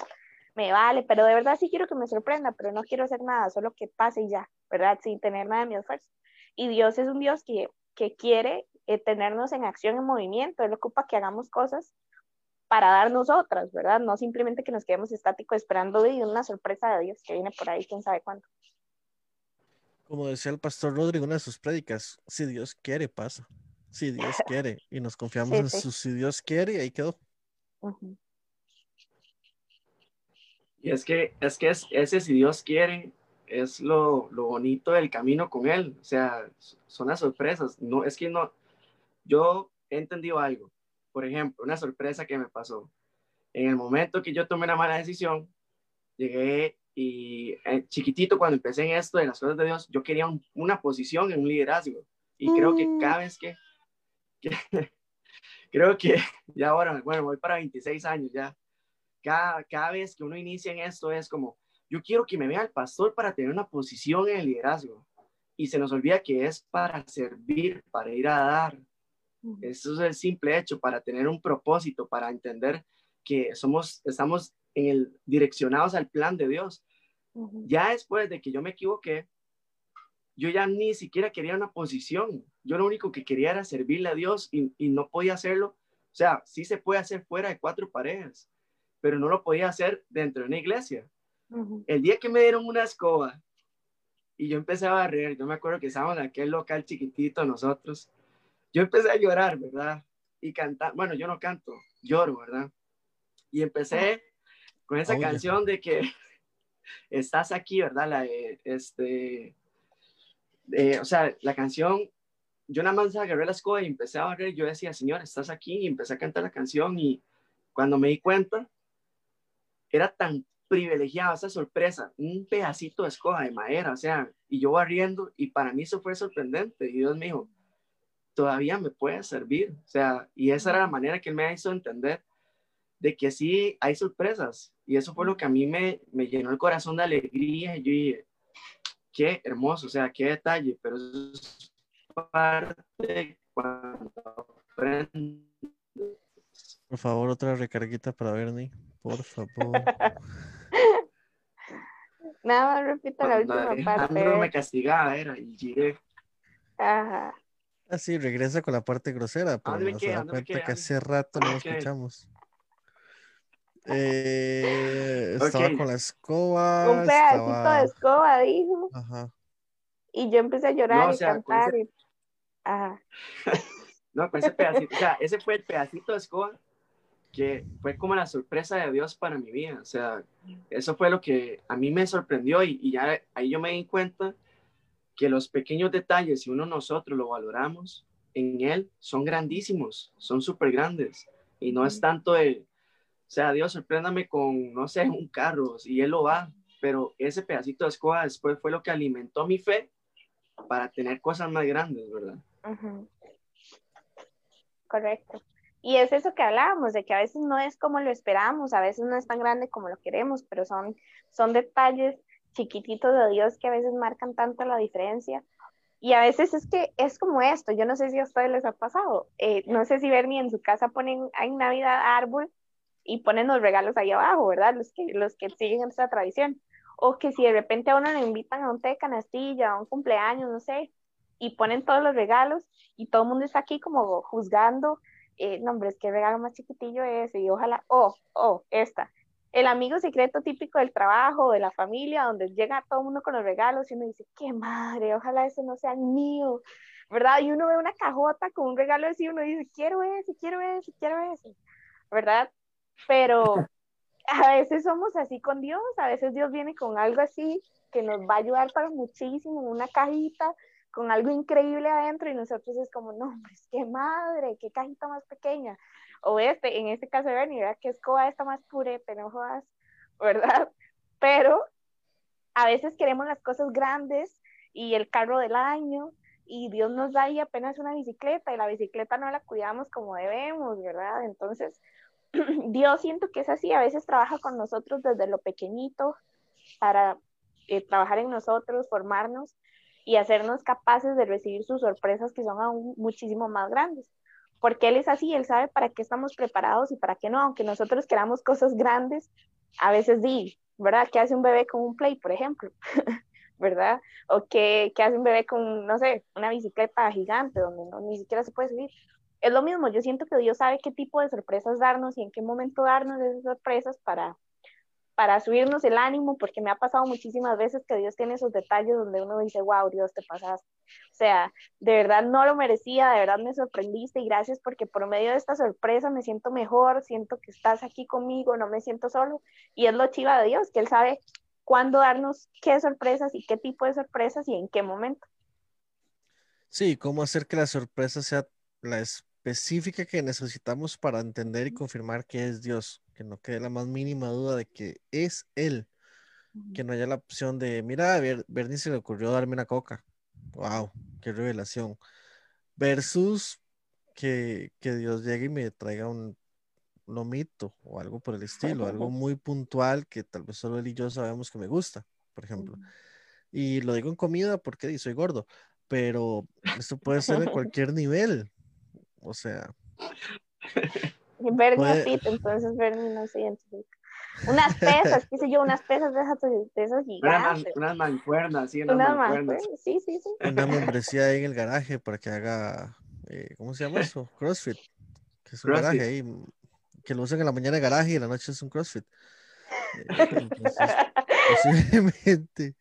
me vale, pero de verdad sí quiero que me sorprenda, pero no quiero hacer nada, solo que pase y ya, ¿verdad? Sin tener nada de mi esfuerzo. Y Dios es un Dios que, que quiere eh, tenernos en acción, en movimiento, Él ocupa que hagamos cosas para darnos otras, ¿verdad? No simplemente que nos quedemos estáticos esperando de una sorpresa de Dios que viene por ahí, quién sabe cuándo. Como decía el pastor Rodrigo en una de sus prédicas, si Dios quiere, pasa. Si Dios (laughs) quiere. Y nos confiamos Sí, en sí. su si Dios quiere y ahí quedó. Y es que, es que es, ese, si Dios quiere, es lo, lo bonito del camino con Él. O sea, son las sorpresas. No, es que no, yo he entendido algo. Por ejemplo, una sorpresa que me pasó. En el momento que yo tomé una mala decisión, llegué y eh, chiquitito cuando empecé en esto de las cosas de Dios, yo quería un- una posición en un liderazgo. Y creo que Mm. cada vez que, (laughs) que- creo que ya ahora, bueno, voy para 26 años ya. Cada, cada vez que uno inicia en esto es como, yo quiero que me vea el pastor para tener una posición en el liderazgo. Y se nos olvida que es para servir, para ir a dar. Eso es el simple hecho, para tener un propósito, para entender que somos, estamos en el, direccionados al plan de Dios. Ujú. Ya después de que yo me equivoqué, yo ya ni siquiera quería una posición. Yo lo único que quería era servirle a Dios y, y no podía hacerlo. O sea, sí se puede hacer fuera de cuatro paredes, pero no lo podía hacer dentro de una iglesia. El día que me dieron una escoba y yo empecé a barrer, yo me acuerdo que estábamos en aquel local chiquitito nosotros, yo empecé a llorar, ¿verdad? Y cantar, bueno, yo no canto, lloro, ¿verdad? Y empecé con esa Oye. canción de que (laughs) estás aquí, ¿verdad? La de, este, de- o sea, la canción, yo nada más agarré la escoba y empecé a barrer, yo decía, Señor, estás aquí, y empecé a cantar la canción y cuando me di cuenta, era tan privilegiado esa sorpresa, un pedacito de escoba de madera, o sea, y yo barriendo, y para mí eso fue sorprendente, y Dios me dijo, todavía me puede servir, o sea, y esa era la manera que él me hizo entender de que sí hay sorpresas, y eso fue lo que a mí me, me llenó el corazón de alegría, y yo dije, qué hermoso, o sea, qué detalle, pero eso es parte cuando aprendes. Por favor, otra recarguita para Bernie. Por favor. (laughs) Nada más repito la última parte. Alejandro me castigaba, era, y llegué, Ajá. Ah, sí, regresa con la parte grosera, pero ¿dónde me nos quedé? da ¿Dónde me cuenta que hace rato no lo Ok. escuchamos. Eh, estaba con la escoba. Un pedacito estaba- de escoba, dijo. Ajá. Y yo empecé a llorar No, o y sea, cantar. ese- y- Ajá. (laughs) No, con ese pedacito, o sea, ese fue el pedacito de escoba que fue como la sorpresa de Dios para mi vida. O sea, eso fue lo que a mí me sorprendió y, y ya ahí yo me di cuenta que los pequeños detalles, si uno nosotros lo valoramos en Él, son grandísimos, son súper grandes. Y no es tanto de, o sea, Dios, sorpréndame con, no sé, un carro, y Él lo va. Pero ese pedacito de escoba después fue lo que alimentó mi fe para tener cosas más grandes, ¿verdad? Correcto. Y es eso que hablábamos, de que a veces no es como lo esperamos, a veces no es tan grande como lo queremos, pero son, son detalles chiquititos de Dios que a veces marcan tanto la diferencia. Y a veces es que es como esto, yo no sé si a ustedes les ha pasado, eh, no sé si Bernie en su casa ponen en Navidad árbol y ponen los regalos ahí abajo, ¿verdad? Los que, los que siguen esta tradición. O que si de repente a uno le invitan a un té de canastilla, a un cumpleaños, no sé, y ponen todos los regalos y todo el mundo está aquí como juzgando, eh, no, hombre, es que regalo más chiquitillo es, y ojalá, oh, oh, esta. El amigo secreto típico del trabajo, de la familia, donde llega todo el mundo con los regalos y uno dice, qué madre, ojalá ese no sea el mío, ¿verdad? Y uno ve una cajota con un regalo así, uno dice, quiero ese, quiero ese, quiero ese, ¿verdad? Pero a veces somos así con Dios, a veces Dios viene con algo así que nos va a ayudar para muchísimo, una cajita con algo increíble adentro y nosotros es como, no, hombre, es que madre, qué cajita más pequeña. O este, en este caso de Bernie, ¿verdad? Que escoba esta más purete, no jodas, ¿verdad? (laughs) Pero a veces queremos las cosas grandes y el carro del año y Dios nos da ahí apenas una bicicleta y la bicicleta no la cuidamos como debemos, ¿verdad? Entonces, (clears throat) Dios siento que es así, a veces trabaja con nosotros desde lo pequeñito para eh, trabajar en nosotros, formarnos y hacernos capaces de recibir sus sorpresas que son aún muchísimo más grandes. Porque Él es así, Él sabe para qué estamos preparados y para qué no, aunque nosotros queramos cosas grandes, a veces di, ¿verdad? ¿Qué hace un bebé con un play, por ejemplo? (laughs) ¿Verdad? O qué, qué hace un bebé con, no sé, una bicicleta gigante donde no, ni siquiera se puede subir. Es lo mismo, yo siento que Dios sabe qué tipo de sorpresas darnos y en qué momento darnos esas sorpresas para, para subirnos el ánimo, porque me ha pasado muchísimas veces que Dios tiene esos detalles donde uno dice, wow, Dios, te pasaste. O sea, de verdad no lo merecía, de verdad me sorprendiste y gracias porque por medio de esta sorpresa me siento mejor, siento que estás aquí conmigo, no me siento solo. Y es lo chiva de Dios, que Él sabe cuándo darnos qué sorpresas y qué tipo de sorpresas y en qué momento. Sí, cómo hacer que la sorpresa sea la específica que necesitamos para entender y confirmar que es Dios, que no quede la más mínima duda de que es Él, que no haya la opción de, mira, a Ber- Bernie se le ocurrió darme una coca. Wow, qué revelación. Versus que, que Dios llegue y me traiga un lomito o algo por el estilo, algo (laughs) muy puntual que tal vez solo él y yo sabemos que me gusta, por ejemplo. Y lo digo en comida porque soy gordo, pero esto puede ser de (laughs) cualquier nivel. O sea, (laughs) Bernie fit, entonces Bernie no se identifica. Unas (laughs) pesas, qué sé yo, unas pesas de esas, de esas Unas, gigantes. man- unas mancuernas, sí, unas más, mancuernas. sí, sí, sí. una (laughs) membresía ahí en el garaje para que haga, eh, ¿cómo se llama (laughs) eso? CrossFit. Que es un CrossFit. garaje ahí, que lo usan en la mañana de garaje y en la noche es un CrossFit. Eh, entonces, posiblemente.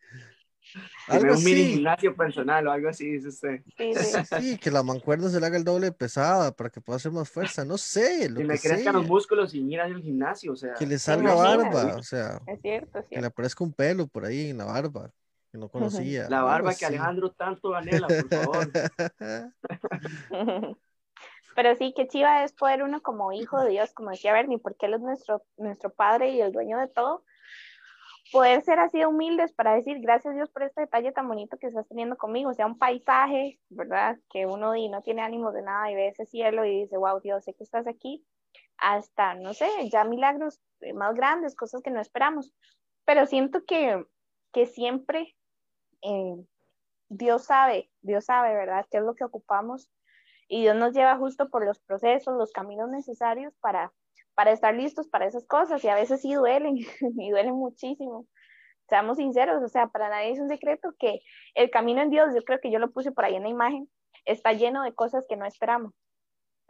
Que Algo un mini así. gimnasio personal o algo así, dice usted. Sí, sí. Sí, que la mancuerna se le haga el doble de pesada para que pueda hacer más fuerza. No sé, (laughs) lo Que que me crezcan los músculos sin ir al gimnasio, o sea. Que le salga barba, o sea, Es cierto, es que le aparezca un pelo por ahí en la barba que no conocía. La barba que. Alejandro tanto anhela, por favor. (laughs) (laughs) Pero sí, qué chiva es poder uno como hijo de Dios, como decía Bernie, porque Él es nuestro, nuestro Padre y el dueño de todo, poder ser así de humildes para decir gracias Dios por este detalle tan bonito que estás teniendo conmigo, o sea, un paisaje, ¿verdad? Que uno y no tiene ánimos de nada y ve ese cielo y dice, wow, Dios, sé que estás aquí, hasta, no sé, ya milagros eh, más grandes, cosas que no esperamos. Pero siento que, que siempre eh, Dios sabe, Dios sabe, ¿verdad? ¿Qué es lo que ocupamos? Y Dios nos lleva justo por los procesos, los caminos necesarios para, para estar listos para esas cosas. Y a veces sí duelen, (laughs) y duelen muchísimo. Seamos sinceros, o sea, para nadie es un secreto que el camino en Dios, yo creo que yo lo puse por ahí en la imagen, está lleno de cosas que no esperamos.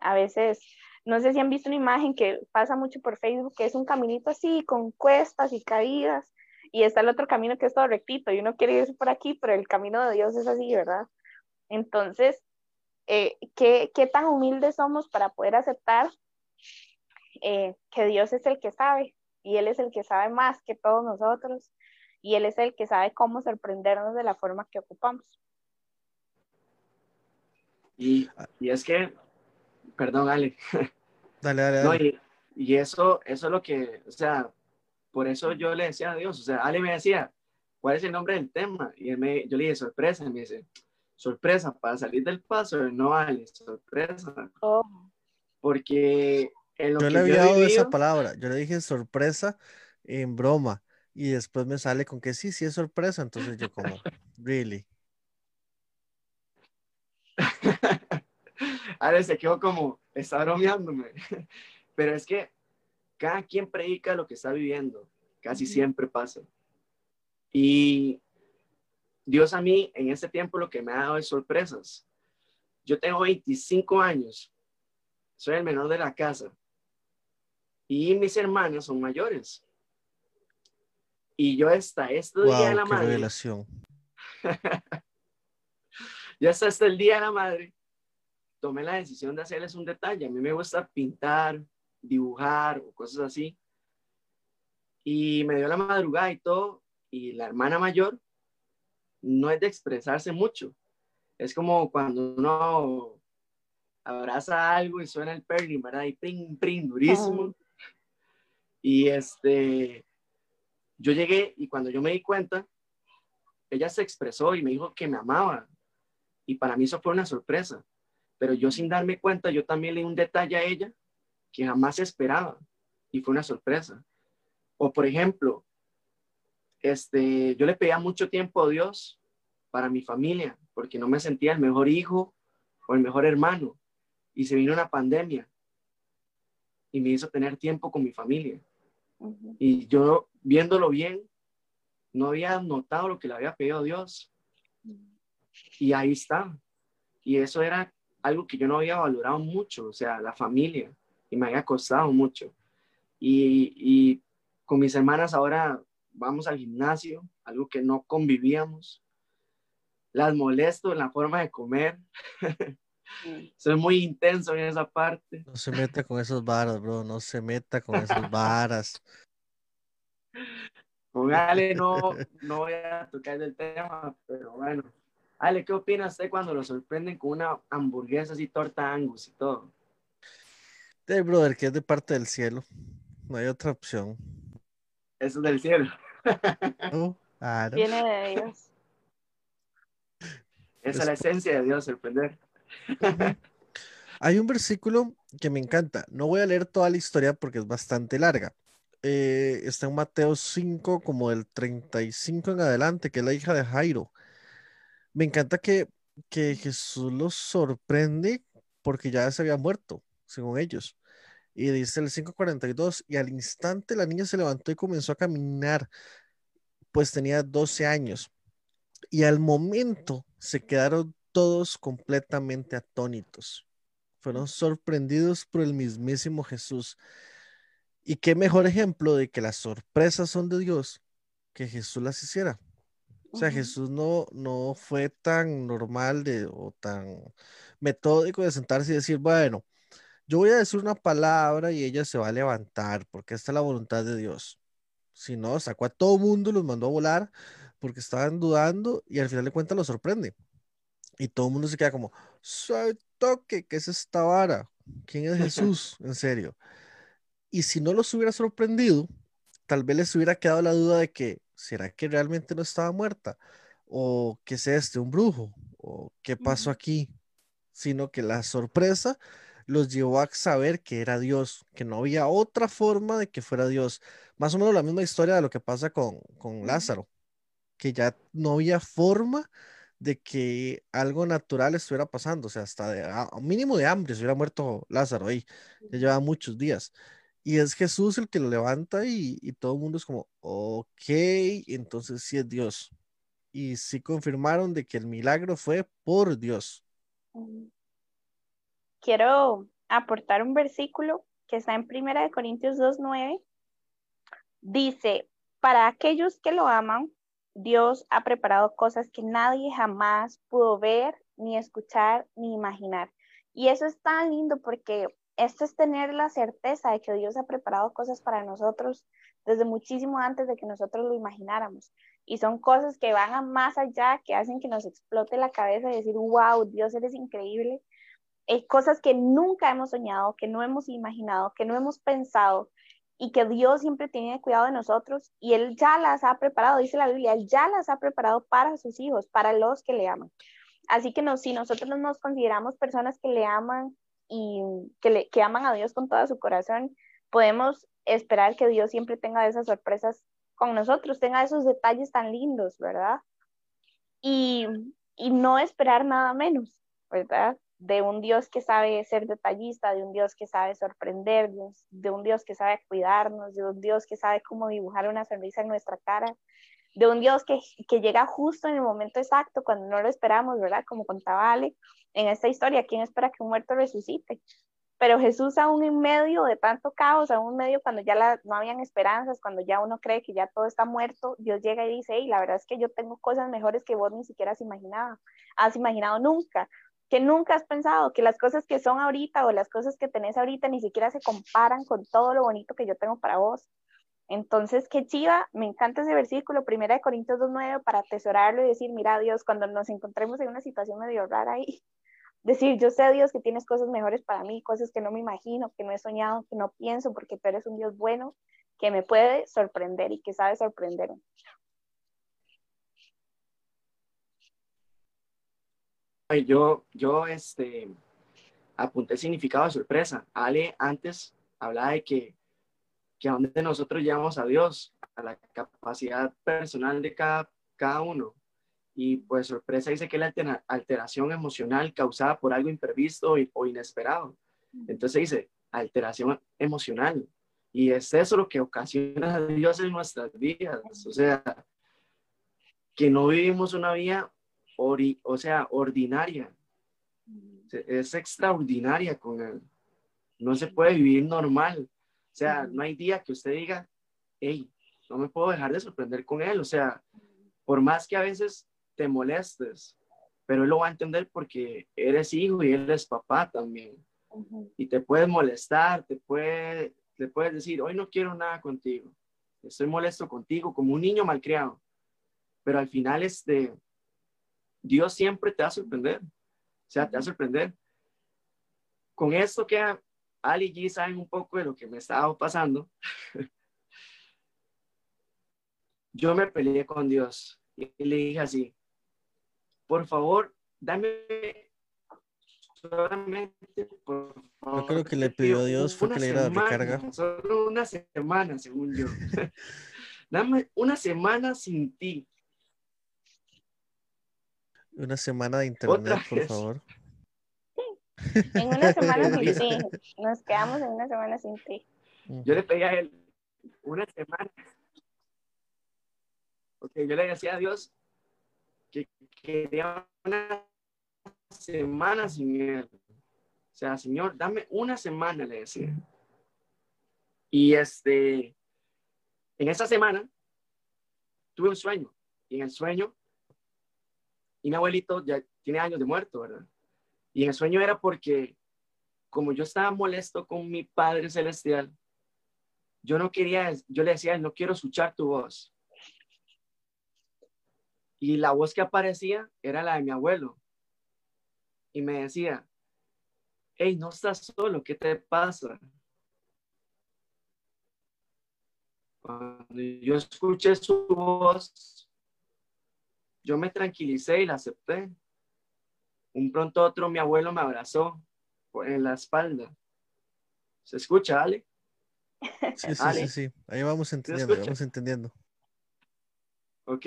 A veces, no sé si han visto una imagen que pasa mucho por Facebook, que es un caminito así, con cuestas y caídas, y está el otro camino que es todo rectito, y uno quiere irse por aquí, pero el camino de Dios es así, ¿verdad? Entonces, eh, ¿qué, ¿qué tan humildes somos para poder aceptar eh, que Dios es el que sabe y Él es el que sabe más que todos nosotros y Él es el que sabe cómo sorprendernos de la forma que ocupamos? Y, y es que, perdón, Ale, Dale, dale, (laughs) no, dale. y, y eso, eso es lo que, o sea, por eso yo le decía a Dios, o sea, Ale me decía, ¿cuál es el nombre del tema? Y él me, yo le dije, sorpresa, y me dice, sorpresa, para salir del paso, no, Ale, sorpresa, Oh, porque en lo Yo que le había dado esa palabra, yo le dije sorpresa en broma y después me sale con que sí, sí es sorpresa, entonces yo como, really. (laughs) Ale se quedó como, está bromeándome, (laughs) pero es que cada quien predica lo que está viviendo, casi siempre pasa. Y Dios a mí en este tiempo lo que me ha dado es sorpresas. Yo tengo 25 años, soy el menor de la casa y mis hermanas son mayores. Y yo hasta este día de Wow, la qué madre, revelación. (laughs) yo hasta este el día de la madre tomé la decisión de hacerles un detalle. A mí me gusta pintar, dibujar o cosas así. Y me dio la madrugada y todo. Y la hermana mayor no es de expresarse mucho. Es como cuando uno abraza algo y suena el perry, ¿verdad? Y pring, pring, durísimo. Y este, yo llegué y cuando yo me di cuenta, ella se expresó y me dijo que me amaba. Y para mí eso fue una sorpresa. Pero yo sin darme cuenta, yo también le di un detalle a ella que jamás esperaba. Y fue una sorpresa. O por ejemplo, este, yo le pedía mucho tiempo a Dios para mi familia, porque no me sentía el mejor hijo o el mejor hermano. Y se vino una pandemia y me hizo tener tiempo con mi familia. Y yo, viéndolo bien, no había notado lo que le había pedido a Dios. Y ahí está. Y eso era algo que yo no había valorado mucho, o sea, la familia. Y me había costado mucho. Y, y con mis hermanas ahora vamos al gimnasio, algo que no convivíamos. Las molesto en la forma de comer. (laughs) Soy muy intenso en esa parte. No se meta con esos varas, bro. No se meta con esas (laughs) varas. Con Ale no, no voy a tocar el tema, pero bueno. Ale, ¿qué opina usted cuando lo sorprenden con una hamburguesa así, torta angus y todo? Hey, brother, que es de parte del cielo. No hay otra opción. Eso es del cielo. (laughs) No. Viene de Dios. Esa es la esencia de Dios, sorprender. Hay un versículo que me encanta. No voy a leer toda la historia porque es bastante larga. Eh, está en Mateo 5, como del 35 en adelante, que es la hija de Jairo. Me encanta que, que Jesús los sorprende porque ya se había muerto, según ellos. Y dice el 5:42, y al instante la niña se levantó y comenzó a caminar, pues tenía 12 años. Y al momento se quedaron todos completamente atónitos. Fueron sorprendidos por el mismísimo Jesús. Y qué mejor ejemplo de que las sorpresas son de Dios que Jesús las hiciera. O sea, Ujú. Jesús no, no fue tan normal de, o tan metódico de sentarse y decir, bueno, yo voy a decir una palabra y ella se va a levantar, porque esta es la voluntad de Dios. Si no, sacó a todo mundo, los mandó a volar porque estaban dudando y al final de cuentas los sorprende. Y todo el mundo se queda como, "Suave toque, ¿qué es esta vara? ¿Quién es (laughs) Jesús? En serio. Y si no los hubiera sorprendido, tal vez les hubiera quedado la duda de que, ¿será que realmente no estaba muerta? ¿O qué es este, un brujo? ¿O qué pasó aquí? Sino que la sorpresa los llevó a saber que era Dios, que no había otra forma de que fuera Dios. Más o menos la misma historia de lo que pasa con, con. Lázaro, que ya no había forma de que algo natural estuviera pasando, o sea, hasta de, a a mínimo de hambre se hubiera muerto Lázaro ahí, ya llevaba muchos días. Y es Jesús el que lo levanta y, y todo el mundo es como, ok, entonces sí es Dios. Y sí confirmaron de que el milagro fue por Dios. Ujú. Quiero aportar un versículo que está en Primera de Corintios 2.9. Dice, para aquellos que lo aman, Dios ha preparado cosas que nadie jamás pudo ver, ni escuchar, ni imaginar. Y eso es tan lindo porque esto es tener la certeza de que Dios ha preparado cosas para nosotros desde muchísimo antes de que nosotros lo imagináramos. Y son cosas que van más allá, que hacen que nos explote la cabeza y decir, wow, Dios, eres increíble. Eh, cosas que nunca hemos soñado, que no hemos imaginado, que no hemos pensado y que Dios siempre tiene cuidado de nosotros y Él ya las ha preparado, dice la Biblia, Él ya las ha preparado para sus hijos, para los que le aman. Así que si nosotros nos consideramos personas que le aman y que, le, que aman a Dios con todo su corazón, podemos esperar que Dios siempre tenga esas sorpresas con nosotros, tenga esos detalles tan lindos, ¿verdad? Y, y no esperar nada menos, ¿verdad? De un Dios que sabe ser detallista, de un Dios que sabe sorprendernos, de un Dios que sabe cuidarnos, de un Dios que sabe cómo dibujar una sonrisa en nuestra cara, de un Dios que, que llega justo en el momento exacto, cuando no lo esperamos, ¿verdad? Como contaba Ale en esta historia, ¿quién espera que un muerto resucite? Pero Jesús aún en medio de tanto caos, aún en medio cuando ya no habían esperanzas, cuando ya uno cree que ya todo está muerto, Dios llega y dice, hey, la verdad es que yo tengo cosas mejores que vos ni siquiera has imaginado, has imaginado nunca, que nunca has pensado, que las cosas que son ahorita o las cosas que tenés ahorita ni siquiera se comparan con todo lo bonito que yo tengo para vos. Entonces, qué chiva, me encanta ese versículo, primera de Corintios 2.9, para atesorarlo y decir, mira Dios, cuando nos encontremos en una situación medio rara ahí, (laughs) decir, yo sé Dios que tienes cosas mejores para mí, cosas que no me imagino, que no he soñado, que no pienso, porque tú eres un Dios bueno, que me puede sorprender y que sabe sorprenderme. Yo, yo, este, apunté el significado de sorpresa. Ale antes hablaba de que, que a donde nosotros llevamos a Dios, a la capacidad personal de cada, cada uno. Y pues sorpresa dice que es la altera- alteración emocional causada por algo imprevisto o inesperado. Entonces dice, alteración emocional. Y es eso lo que ocasiona a Dios en nuestras vidas. O sea, que no vivimos una vida, ori- o sea, ordinaria. Es extraordinaria con Él. No se puede vivir normal. O sea, no hay día que usted diga, hey, no me puedo dejar de sorprender con él. O sea, por más que a veces te molestes, pero él lo va a entender porque eres hijo y él es papá también. Y te puedes molestar, te puede, le puedes decir, hoy no quiero nada contigo. Estoy molesto contigo como un niño malcriado. Pero al final, este, Dios siempre te va a sorprender. O sea, te va a sorprender. Con esto que Ali y G saben un poco de lo que me estaba pasando, (laughs) yo me peleé con Dios y le dije así, por favor, dame solamente, por favor. Yo creo que le pidió Dios fue que le diera recarga. Solo una semana, según yo. (laughs) dame una semana sin ti. Una semana de internet, por vez. favor. En una semana (laughs) sin ti. Nos quedamos en una semana sin ti. Yo le pedí a él una semana. Ok, yo le decía a Dios que quería una semana sin él. O sea, Señor, dame una semana, le decía. Y este, en esa semana tuve un sueño. Y en el sueño, y mi abuelito ya tiene años de muerto, ¿verdad? Y el sueño era porque, como yo estaba molesto con mi Padre Celestial, yo no quería, yo le decía, no quiero escuchar tu voz. Y la voz que aparecía era la de mi abuelo. Y me decía, hey, no estás solo, ¿qué te pasa? Cuando yo escuché su voz, yo me tranquilicé y la acepté. Un pronto otro, mi abuelo me abrazó en la espalda. ¿Se escucha, Ale? Sí, sí, Ale. sí, sí. Ahí vamos entendiendo, vamos entendiendo. Ok.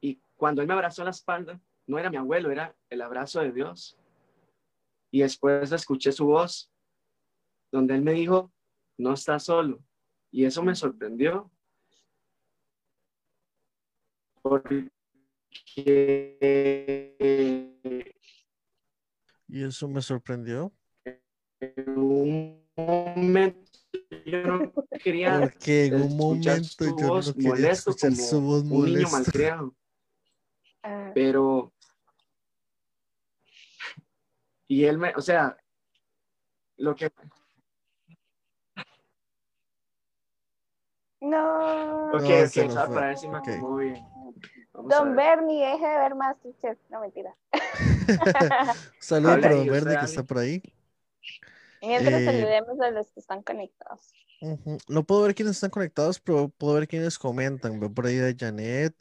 Y cuando él me abrazó en la espalda, no era mi abuelo, era el abrazo de Dios. Y después escuché su voz, donde él me dijo, no estás solo. Y eso me sorprendió. Porque Y eso me sorprendió. en un momento yo no quería Porque en un momento su yo no voz quería molesto escuchar como su voz un niño malcriado. Ah, pero y él me, o sea, lo que no. ok, No, ok, para ver si me Ok. acomodo bien. Vamos Don. Bernie, deje de ver más teacher. No, mentira. (laughs) Saludos para Don Verde usted, que está por ahí. Mientras Eh, saludemos a los que están conectados. No puedo ver quiénes están conectados, pero puedo ver quiénes comentan. Veo por ahí a Janet,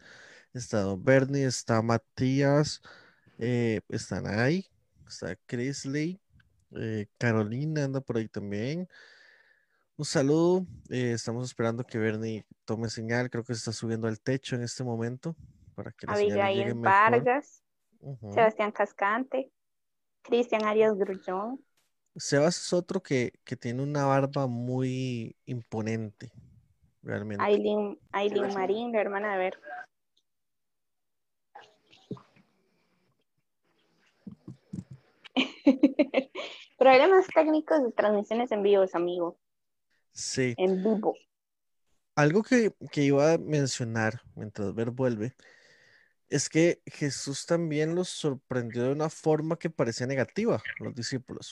está Don Bernie, está Matías, eh, está Nay, está Chrisley, eh, Carolina anda por ahí también. Un saludo, eh, estamos esperando que Bernie tome señal, creo que se está subiendo al techo en este momento para que Abigail. Vargas. Sebastián Cascante, Cristian Arias Grullón. Sebas es otro que, que tiene una barba muy imponente, realmente. Aileen, Aileen Marín, la hermana de Ver. (laughs) Problemas técnicos de transmisiones en vivo, amigo. Sí. En vivo. Algo que, que iba a mencionar mientras Ver vuelve es que Jesús también los sorprendió de una forma que parecía negativa a los discípulos.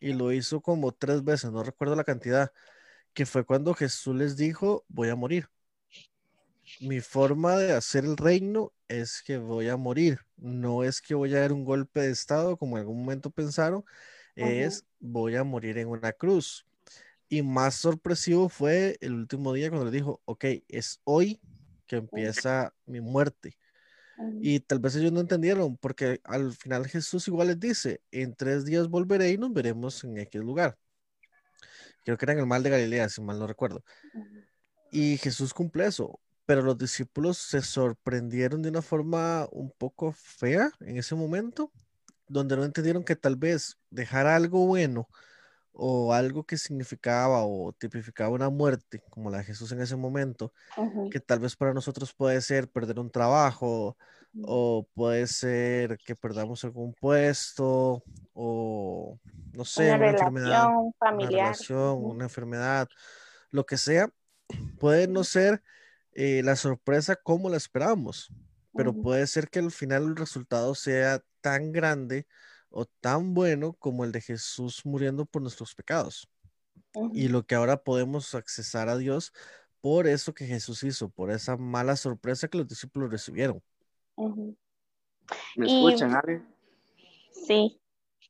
Y lo hizo como tres veces, no recuerdo la cantidad, que fue cuando Jesús les dijo, voy a morir. Mi forma de hacer el reino es que voy a morir, no es que voy a dar un golpe de estado como en algún momento pensaron, es voy a morir en una cruz. Y más sorpresivo fue el último día cuando le dijo, ok, es hoy que empieza mi muerte. Y tal vez ellos no entendieron, porque al final Jesús igual les dice, en tres días volveré y nos veremos en aquel lugar. Creo que era en el mal de Galilea, si mal no recuerdo. Y Jesús cumple eso, pero los discípulos se sorprendieron de una forma un poco fea en ese momento, donde no entendieron que tal vez dejar algo bueno o algo que significaba o tipificaba una muerte, como la de Jesús en ese momento, Ujú. que tal vez para nosotros puede ser perder un trabajo o puede ser que perdamos algún puesto o no sé, Una una enfermedad, una familiar. una enfermedad, lo que sea, (clears throat) puede no ser eh, la sorpresa como la esperábamos, pero puede ser que al final el resultado sea tan grande o tan bueno como el de Jesús muriendo por nuestros pecados. Y lo que ahora podemos accesar a Dios por eso que Jesús hizo, por esa mala sorpresa que los discípulos recibieron. ¿Me Y- escuchan, Ale? Sí,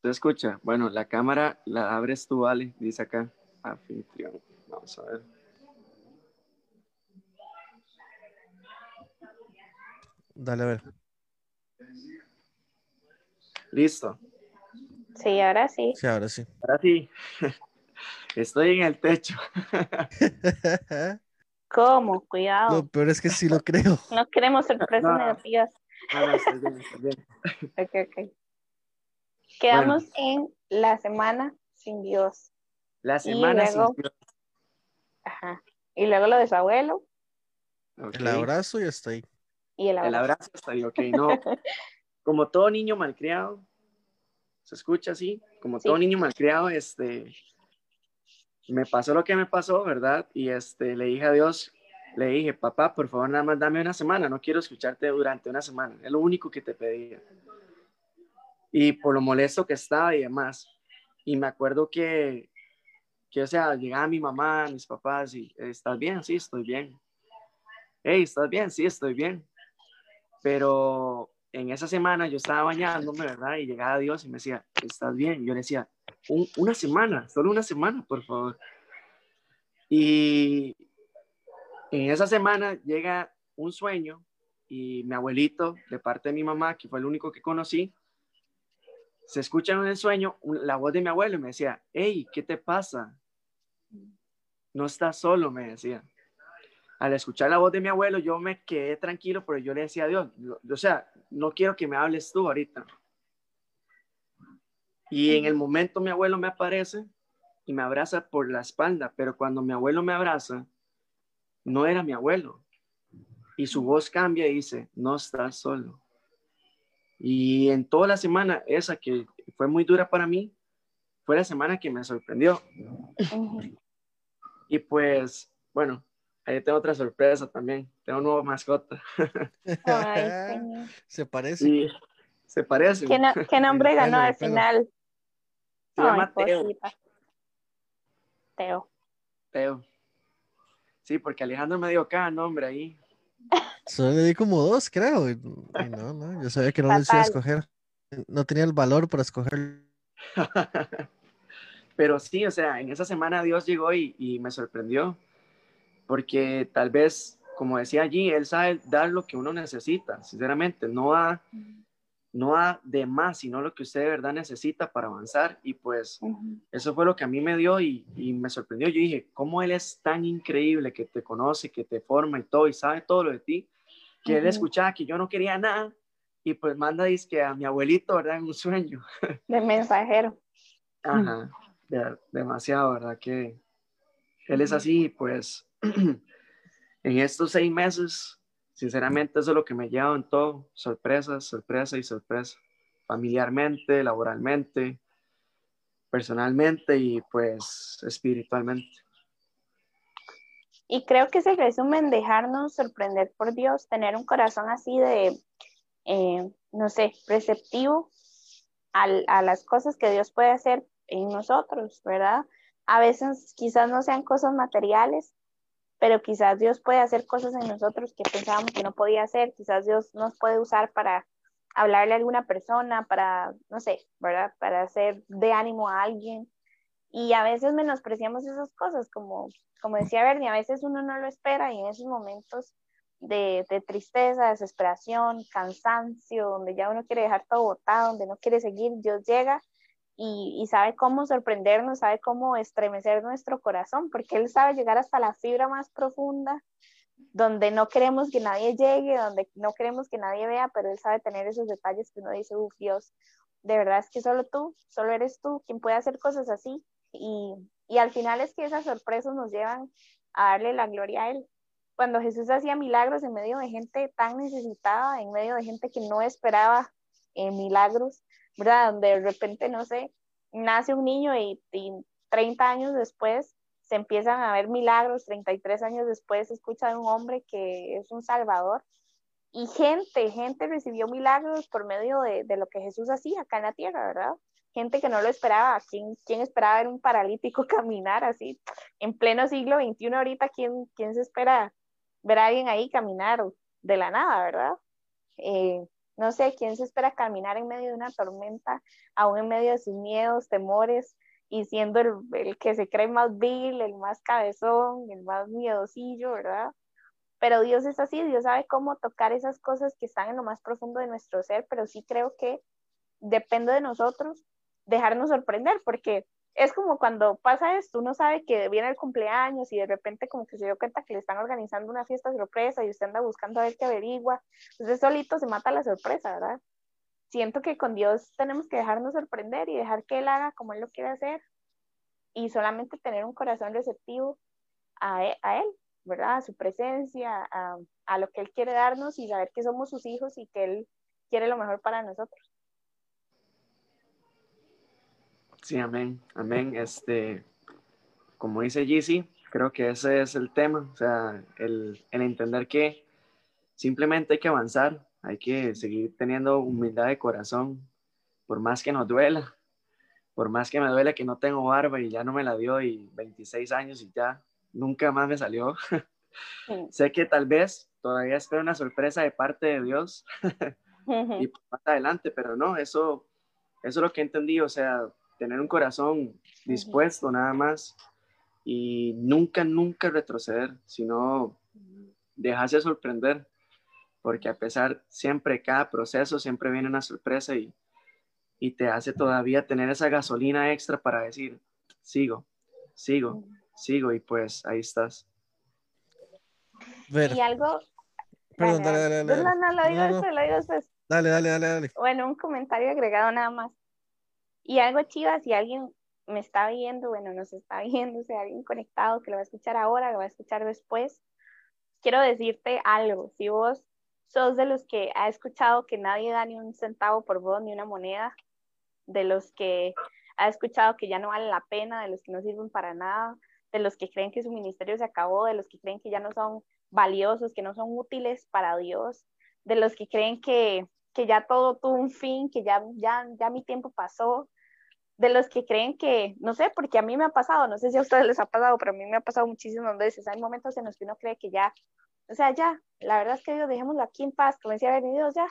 ¿Te escucha? Bueno, la cámara la abres tú, Ale, dice acá. Anfitrión. Vamos a ver. Dale a ver. Listo. Sí, ahora sí. Sí, ahora sí. Ahora sí. (laughs) Estoy en el techo. (laughs) ¿Cómo? Cuidado. Lo peor es que sí lo creo. (laughs) No queremos sorpresas No. negativas. No, no, estoy bien, estoy bien. Ok, ok. Quedamos en la semana sin Dios. La semana sin luego- Dios. Ajá. Y luego lo de su abuelo Ok. El abrazo y hasta ahí. y el El abrazo. abrazo está ahí, ok. No, como todo niño malcriado, ¿se escucha así? Como Sí. todo niño malcriado, este, me pasó lo que me pasó, ¿verdad? Y este, le dije a Dios, le dije, papá, por favor, nada más dame una semana, no quiero escucharte durante una semana, es lo único que te pedía. Y por lo molesto que estaba y demás. Y me acuerdo que, que o sea, llegaba mi mamá, mis papás, y, ¿estás bien? Sí, estoy bien. Hey, ¿estás bien? Sí, estoy bien. Pero en esa semana yo estaba bañándome, ¿verdad? Y llegaba Dios y me decía, ¿estás bien? Yo le decía, "Un- una semana, solo una semana, por favor. Y en esa semana llega un sueño y mi abuelito, de parte de mi mamá, que fue el único que conocí, se escucha en el sueño la voz de mi abuelo y me decía, hey, ¿qué te pasa? No estás solo, me decía al escuchar la voz de mi abuelo, yo me quedé tranquilo, pero yo le decía a Dios, o sea, no quiero que me hables tú ahorita. Y en el momento mi abuelo me aparece y me abraza por la espalda, pero cuando mi abuelo me abraza, no era mi abuelo. Y su voz cambia y dice, no estás solo. Y en toda la semana, esa que fue muy dura para mí, fue la semana que me sorprendió. Y pues, bueno, ahí tengo otra sorpresa también. Tengo una nueva mascota. Ay, (laughs) señor. Se parece. Se parece. ¿Qué, no- qué (laughs) nombre ganó al final? Se llama Ay, Teo. cosita. Teo. Teo. Sí, porque Alejandro me dio cada nombre ahí. Solo le di como dos, creo. Y, y no, no, yo sabía que no les iba a escoger. No tenía el valor para escoger. (laughs) Pero sí, o sea, en esa semana Dios llegó y, y me sorprendió. Porque tal vez, como decía allí, Él sabe dar lo que uno necesita. Sinceramente, no da, no da de más, sino lo que usted de verdad necesita para avanzar. Y pues. Eso fue lo que a mí me dio y, y me sorprendió. Yo dije, ¿cómo él es tan increíble que te conoce, que te forma y todo y sabe todo lo de ti? Que él Ujú. escuchaba que yo no quería nada y pues manda que a mi abuelito, ¿verdad? En un sueño. (laughs) De mensajero. Ajá, de- demasiado, ¿verdad? Que él es así pues (clears throat) en estos seis meses, sinceramente eso es lo que me lleva en todo. Sorpresas, sorpresa y sorpresa. Familiarmente, laboralmente, personalmente y pues espiritualmente. Y creo que se resume en dejarnos sorprender por Dios, tener un corazón así de, eh, no sé, receptivo al- a las cosas que Dios puede hacer en nosotros, ¿verdad? A veces quizás no sean cosas materiales, pero quizás Dios puede hacer cosas en nosotros que pensábamos que no podía hacer, quizás Dios nos puede usar para hablarle a alguna persona, para, no sé, ¿verdad? Para hacer de ánimo a alguien. Y a veces menospreciamos esas cosas, como, como decía Bernie, a veces uno no lo espera y en esos momentos de, de tristeza, desesperación, cansancio, donde ya uno quiere dejar todo botado, donde no quiere seguir, Dios llega y, sabe cómo sorprendernos, sabe cómo estremecer nuestro corazón, porque Él sabe llegar hasta la fibra más profunda, donde no queremos que nadie llegue, donde no queremos que nadie vea, pero Él sabe tener esos detalles que uno dice, uff, Dios, de verdad es que solo tú, solo eres tú quien puede hacer cosas así. Y, y al final es que esas sorpresas nos llevan a darle la gloria a Él. Cuando Jesús hacía milagros en medio de gente tan necesitada, en medio de gente que no esperaba eh, milagros, ¿verdad? Donde de repente, no sé, nace un niño y, y 30 años después se empiezan a ver milagros, 33 años después se escucha de un hombre que es un salvador y gente, gente recibió milagros por medio de, de, lo que Jesús hacía acá en la tierra, ¿verdad? Gente que no lo esperaba. ¿Quién, quién esperaba ver un paralítico (laughs) caminar así? En pleno siglo XXI ahorita, ¿quién, quién se espera ver a alguien ahí caminar de la nada, ¿verdad? Eh, no sé, ¿quién se espera caminar en medio de una tormenta, aún en medio de sus miedos, temores, y siendo el, el que se cree más vil, el más cabezón, el más miedosillo, ¿verdad? pero Dios es así, Dios sabe cómo tocar esas cosas que están en lo más profundo de nuestro ser, pero sí creo que depende de nosotros dejarnos sorprender, porque es como cuando pasa esto, uno sabe que viene el cumpleaños y de repente como que se dio cuenta que le están organizando una fiesta sorpresa y usted anda buscando a ver qué averigua, entonces solito se mata la sorpresa, ¿verdad? Siento que con Dios tenemos que dejarnos sorprender y dejar que Él haga como Él lo quiere hacer y solamente tener un corazón receptivo a Él, a él ¿verdad? A su presencia, a, a, lo que Él quiere darnos y saber que somos sus hijos y que Él quiere lo mejor para nosotros. Sí, amén, amén. Este, como dice Gizzy, creo que ese es el tema, o sea, el, el entender que simplemente hay que avanzar, hay que seguir teniendo humildad de corazón, por más que nos duela, por más que me duele que no tengo barba y ya no me la dio y 26 años y ya nunca más me salió. (laughs) Sí. sé que tal vez todavía espero una sorpresa de parte de Dios y más adelante, pero no, eso, eso es lo que entendí, o sea, tener un corazón dispuesto nada más y nunca, nunca retroceder, sino dejarse sorprender, porque a pesar, siempre, cada proceso, siempre viene una sorpresa y, y te hace todavía tener esa gasolina extra para decir, sigo, sigo sigo y pues ahí estás. Ver. Y algo... Perdón, dale, dale, dale. No, no, lo digo no, después, lo digo después. Dale, dale, dale, dale. Bueno, un comentario agregado nada más. Y algo chivas, si alguien me está viendo, bueno, nos está (laughs) viendo, sea, alguien conectado que lo va a escuchar ahora, lo va a escuchar después, quiero decirte algo. Si vos sos de los que ha escuchado que nadie da ni un centavo por vos, ni una moneda, de los que ha escuchado que ya no vale la pena, de los que no sirven para nada, de los que creen que su ministerio se acabó, de los que creen que ya no son valiosos, que no son útiles para Dios, de los que creen que, que ya todo tuvo un fin, que ya, ya, ya mi tiempo pasó, de los que creen que, no sé, porque a mí me ha pasado, no sé si a ustedes les ha pasado, pero a mí me ha pasado muchísimas veces, hay momentos en los que uno cree que ya, o sea, ya, la verdad es que Dios, dejémoslo aquí en paz, como decía Dios, ya,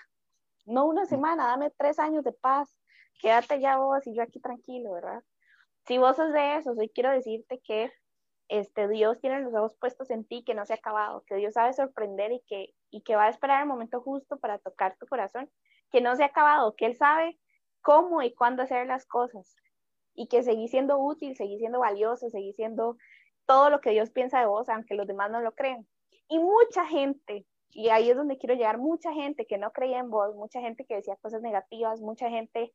no una semana, dame tres años de paz, quédate ya vos y yo aquí tranquilo, ¿verdad? Si vos sos de eso, hoy quiero decirte que este, Dios tiene los ojos puestos en ti, que no se ha acabado, que Dios sabe sorprender y que, y que va a esperar el momento justo para tocar tu corazón, que no se ha acabado, que Él sabe cómo y cuándo hacer las cosas. Y que seguís siendo útil, seguís siendo valioso, seguís siendo todo lo que Dios piensa de vos, aunque los demás no lo creen. Y mucha gente, y ahí es donde quiero llegar, mucha gente que no creía en vos, mucha gente que decía cosas negativas, mucha gente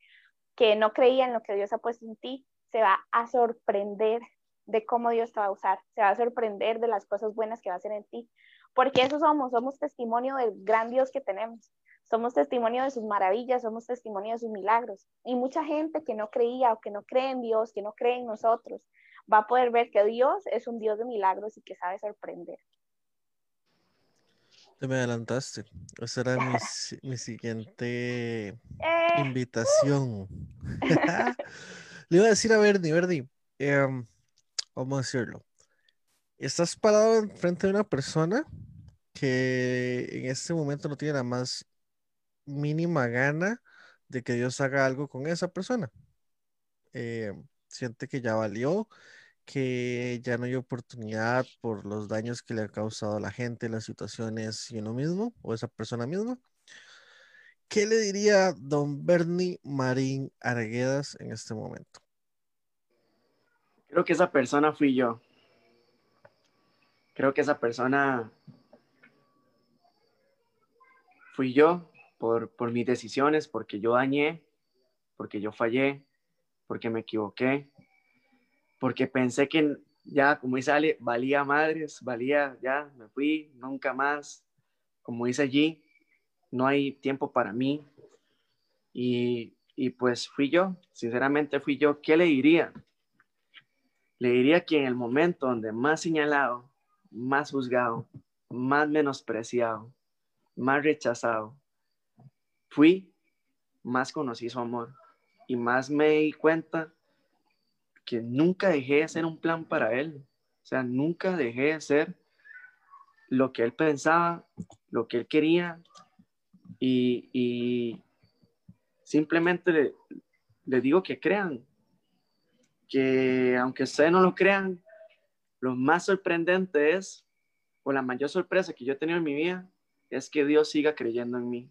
que no creía en lo que Dios ha puesto en ti, se va a sorprender de cómo Dios te va a usar, se va a sorprender de las cosas buenas que va a hacer en ti, porque eso somos, somos testimonio del gran Dios que tenemos, somos testimonio de sus maravillas, somos testimonio de sus milagros. Y mucha gente que no creía o que no cree en Dios, que no cree en nosotros, va a poder ver que Dios es un Dios de milagros y que sabe sorprender. Te me adelantaste. Esa era mi, (laughs) mi siguiente eh. invitación. (laughs) Le iba a decir a Bernie, Bernie, eh, vamos a decirlo, estás parado enfrente de una persona que en este momento no tiene la más mínima gana de que Dios haga algo con esa persona. Eh, siente que ya valió, que ya no hay oportunidad por los daños que le ha causado a la gente, las situaciones y uno mismo o esa persona misma. ¿Qué le diría don Bernie Marín Arguedas en este momento? Creo que esa persona fui yo. Creo que esa persona fui yo por, por mis decisiones, porque yo dañé, porque yo fallé, porque me equivoqué, porque pensé que ya, como dice Ale, valía madres, valía, ya, me fui, nunca más. Como dice allí, no hay tiempo para mí. Y, y pues fui yo, sinceramente fui yo. ¿Qué le diría? le diría que en el momento donde más señalado, más juzgado, más menospreciado, más rechazado, fui, más conocí su amor y más me di cuenta que nunca dejé de ser un plan para él. O sea, nunca dejé de ser lo que él pensaba, lo que él quería y, simplemente le, le digo que crean, que aunque ustedes no lo crean, lo más sorprendente es, o la mayor sorpresa que yo he tenido en mi vida, es que Dios siga creyendo en mí,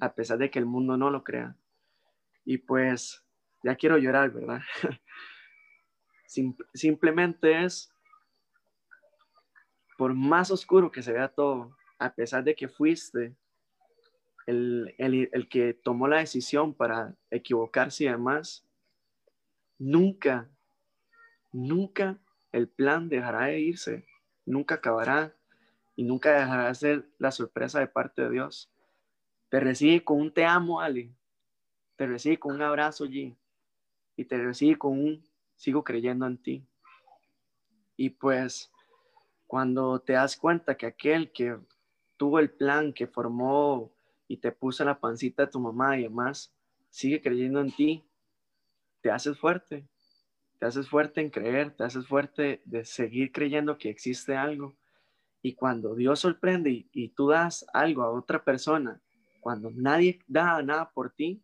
a pesar de que el mundo no lo crea. Y pues, ya quiero llorar, ¿verdad? (laughs) simplemente es, por más oscuro que se vea todo, a pesar de que fuiste el, el que tomó la decisión para equivocarse y demás, nunca, nunca el plan dejará de irse, nunca acabará y nunca dejará de ser la sorpresa de parte de Dios. Te recibe con un te amo, Ali. Te recibe con un abrazo allí. Y te recibe con un sigo creyendo en ti. Y pues cuando te das cuenta que aquel que tuvo el plan, que formó y te puso la pancita de tu mamá y demás, sigue creyendo en ti, te haces fuerte, te haces fuerte en creer, te haces fuerte de seguir creyendo que existe algo. Y cuando Dios sorprende y, tú das algo a otra persona, cuando nadie da nada por ti,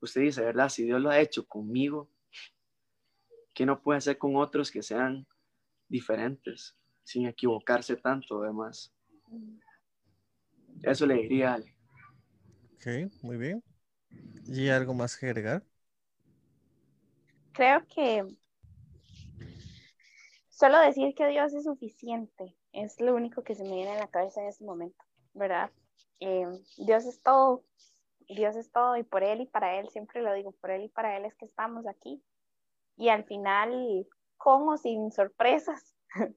usted dice, ¿verdad? Si Dios lo ha hecho conmigo, ¿qué no puede hacer con otros que sean diferentes, sin equivocarse tanto, además? Eso le diría a Ale. Ok, muy bien. ¿Y algo más que agregar? creo que solo decir que Dios es suficiente es lo único que se me viene a la cabeza en este momento, ¿verdad? Eh, Dios es todo, Dios es todo y por Él y para Él, siempre lo digo, por Él y para Él es que estamos aquí. Y al final, con sin sorpresas, (laughs)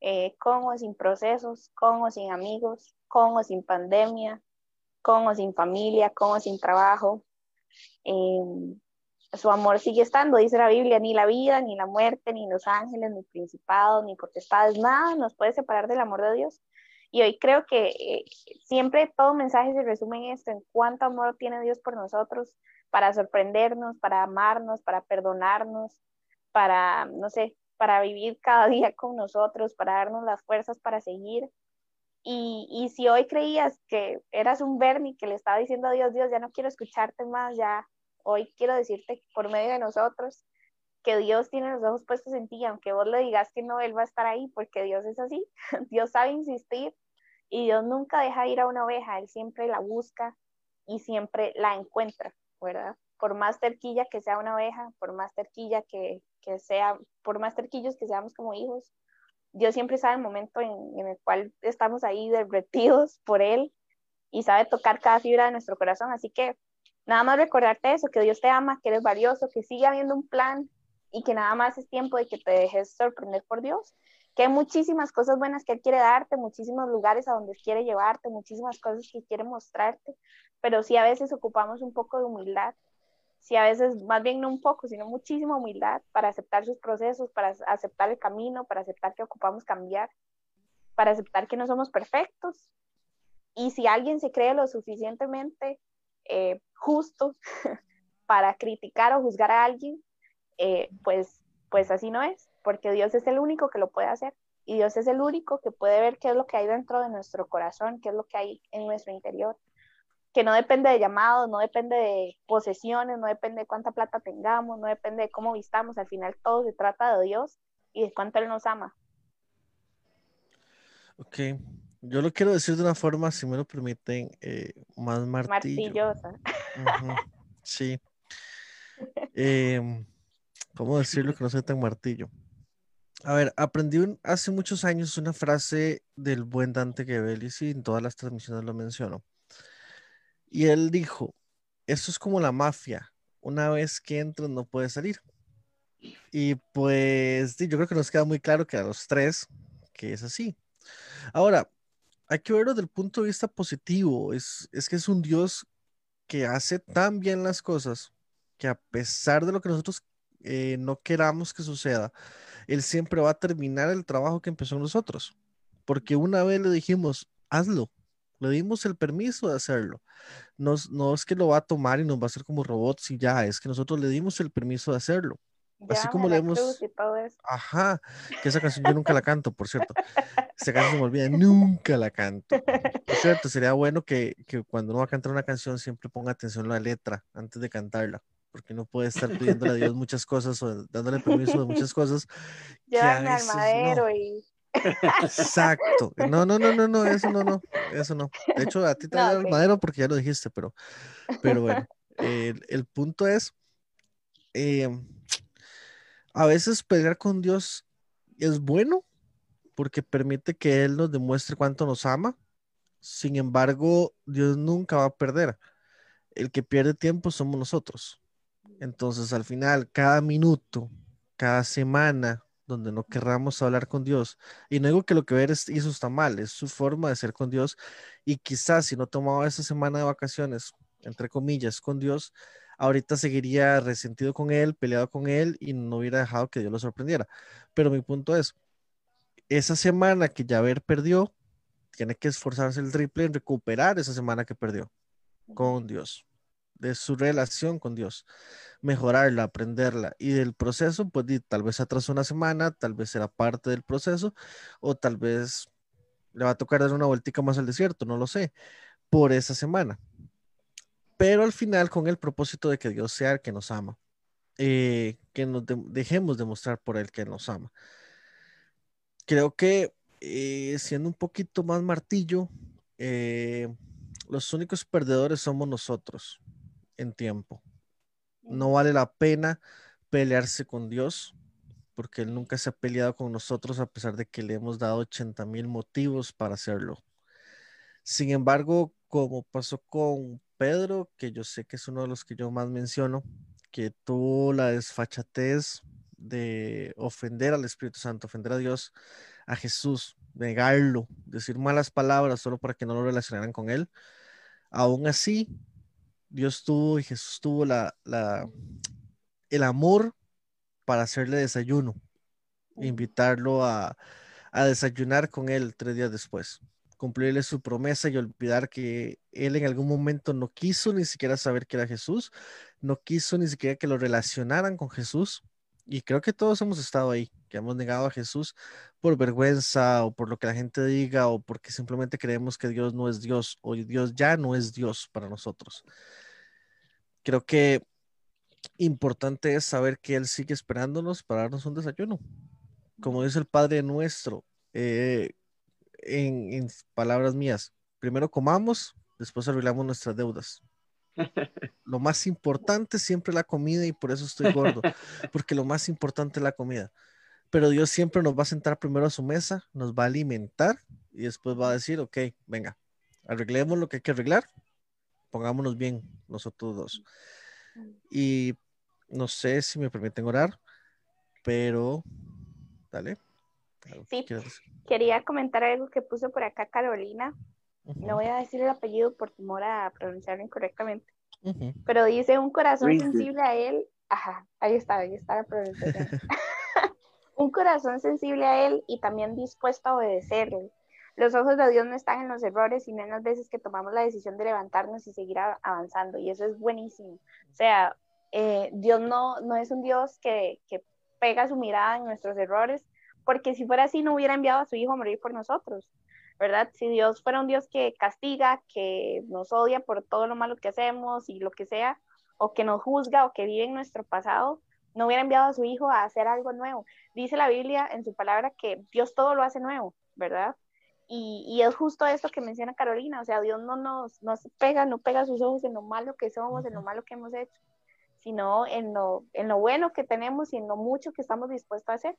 eh, sin procesos, con sin amigos, con sin pandemia, con sin familia, con sin trabajo, eh, su amor sigue estando, dice la Biblia, ni la vida, ni la muerte, ni los ángeles, ni principados, ni potestades, nada nos puede separar del amor de Dios. Y hoy creo que eh, siempre todo mensaje se resume en esto, en cuánto amor tiene Dios por nosotros, para sorprendernos, para amarnos, para perdonarnos, para, no sé, para vivir cada (laughs) día con nosotros, para darnos las fuerzas para seguir. Y, y si hoy creías que eras un Bernie que le estaba diciendo a Dios, Dios, ya no quiero escucharte más, ya Hoy quiero decirte por medio de nosotros que Dios tiene los ojos puestos en ti, aunque vos le digas que no, Él va a estar ahí, porque Dios es así, (laughs) Dios sabe insistir y Dios nunca deja ir a una oveja, Él siempre la busca y siempre la encuentra, ¿verdad? Por más terquilla que sea una oveja, por más terquilla que, que sea, por más terquillos que seamos como hijos, Dios siempre sabe el momento en, en el cual estamos ahí derretidos por Él y sabe tocar cada fibra de nuestro corazón, así que Nada más recordarte eso, que Dios te ama, que eres valioso, que sigue habiendo un plan y que nada más es tiempo de que te dejes sorprender por Dios, que hay muchísimas cosas buenas que Él quiere darte, muchísimos lugares a donde quiere llevarte, muchísimas cosas que quiere mostrarte, pero sí a veces ocupamos un poco de humildad, sí a veces más bien no un poco, sino muchísima humildad para aceptar sus procesos, para aceptar el camino, para aceptar que ocupamos cambiar, para aceptar que no somos perfectos. Y si alguien se cree lo suficientemente eh, justo (laughs) para criticar o juzgar a alguien, eh, pues, pues así no es, porque Dios es el único que lo puede hacer y Dios es el único que puede ver qué es lo que hay dentro de nuestro corazón, qué es lo que hay en nuestro interior, que no depende de llamados, no depende de posesiones, no depende de cuánta plata tengamos, no depende de cómo vistamos, al final todo se trata de Dios y de cuánto Él nos ama. Ok, yo lo quiero decir de una forma, si me lo permiten, eh, más martillo. Martillosa. Sí. (laughs) Em, ¿Cómo decirlo que no soy tan martillo? A ver, aprendí hace muchos años una frase del buen Dante Gebellis y en todas las transmisiones lo menciono. Y él dijo, esto es como la mafia, una vez que entras no puedes salir. Y pues yo creo que nos queda muy claro que a los tres que es así. Ahora, hay que verlo desde el punto de vista positivo. Es, es que es un Dios que hace tan bien las cosas que a pesar de lo que nosotros eh, no queramos que suceda, Él siempre va a terminar el trabajo que empezó nosotros. Porque una vez le dijimos, hazlo, le dimos el permiso de hacerlo. No, no es que lo va a tomar y nos va a hacer como robots y ya, es que nosotros le dimos el permiso de hacerlo. Así como le hemos... Ajá, que esa canción yo nunca la canto, por cierto. (laughs) Esa canción se me olvida, nunca la canto. Por cierto, sería bueno que, que cuando uno va a cantar una canción siempre ponga atención a la letra antes de cantarla, porque no puede estar pidiéndole a Dios (laughs) muchas cosas o dándole permiso de muchas cosas. Llévame al no. madero y Exacto. No, no, no, no, no, eso no, no, eso no. De hecho, a ti te No, el ok. madero porque ya lo dijiste, pero, pero bueno, (laughs) el, el punto es, eh, a veces pelear con Dios es bueno porque permite que Él nos demuestre cuánto nos ama. Sin embargo, Dios nunca va a perder. El que pierde tiempo somos nosotros. Entonces, al final, cada minuto, cada semana donde no querramos hablar con Dios, y no digo que lo que ver es, hizo está mal, es su forma de ser con Dios, y quizás si no tomaba esa semana de vacaciones, entre comillas, con Dios, ahorita seguiría resentido con Él, peleado con Él, y no hubiera dejado que Dios lo sorprendiera. Pero mi punto es, esa semana que Yaver perdió, tiene que esforzarse el triple en recuperar esa semana que perdió con Dios, de su relación con Dios, mejorarla, aprenderla y del proceso, pues tal vez atrasó una semana, tal vez será parte del proceso o tal vez le va a tocar dar una vueltica más al desierto, no lo sé, por esa semana. Pero al final con el propósito de que Dios sea el que nos ama, eh, que nos de- dejemos demostrar por Él que nos ama. Creo que eh, siendo un poquito más martillo, eh, los únicos perdedores somos nosotros en tiempo. No vale la pena pelearse con Dios porque Él nunca se ha peleado con nosotros a pesar de que le hemos dado 80 mil motivos para hacerlo. Sin embargo, como pasó con Pedro, que yo sé que es uno de los que yo más menciono, que tuvo la desfachatez de ofender al Espíritu Santo, ofender a Dios, a Jesús, negarlo, decir malas palabras solo para que no lo relacionaran con Él. Aún así, Dios tuvo y Jesús tuvo la, la, el amor para hacerle desayuno, invitarlo a, a desayunar con él tres días después, cumplirle su promesa y olvidar que él en algún momento no quiso ni siquiera saber que era Jesús, no quiso ni siquiera que lo relacionaran con Jesús. Y creo que todos hemos estado ahí, que hemos negado a Jesús por vergüenza o por lo que la gente diga o porque simplemente creemos que Dios no es Dios o Dios ya no es Dios para nosotros. Creo que importante es saber que Él sigue esperándonos para darnos un desayuno. Como dice el Padre nuestro, eh, en, en palabras mías, primero comamos, después arreglamos nuestras deudas. (laughs) Lo más importante es siempre la comida y por eso estoy gordo, porque lo más importante es la comida. Pero Dios siempre nos va a sentar primero a su mesa, nos va a alimentar y después va a decir, ok, venga, arreglemos lo que hay que arreglar, pongámonos bien nosotros dos. Y no sé si me permiten orar, pero dale. ¿algo que Sí. Quería comentar algo que puso por acá Carolina. No voy a decir el apellido por temor a pronunciarlo incorrectamente, ujú. pero dice un corazón sensible a él. Ajá, ahí está, ahí está la pronunciación. (laughs) un corazón sensible a él y también dispuesto a obedecerle. Los ojos de Dios no están en los errores, sino en las veces que tomamos la decisión de levantarnos y seguir avanzando. Y eso es buenísimo. O sea, eh, Dios no, no es un Dios que, que pega su mirada en nuestros errores, porque si fuera así no hubiera enviado a su Hijo a morir por nosotros, ¿verdad? Si Dios fuera un Dios que castiga, que nos odia por todo lo malo que hacemos y lo que sea, o que nos juzga o que vive en nuestro pasado, no hubiera enviado a su Hijo a hacer algo nuevo. Dice la Biblia en su palabra que Dios todo lo hace nuevo, ¿verdad? Y, y es justo esto que menciona Carolina, o sea, Dios no nos, nos pega, no pega sus ojos en lo malo que somos, en lo malo que hemos hecho, sino en lo, en lo bueno que tenemos y en lo mucho que estamos dispuestos a hacer.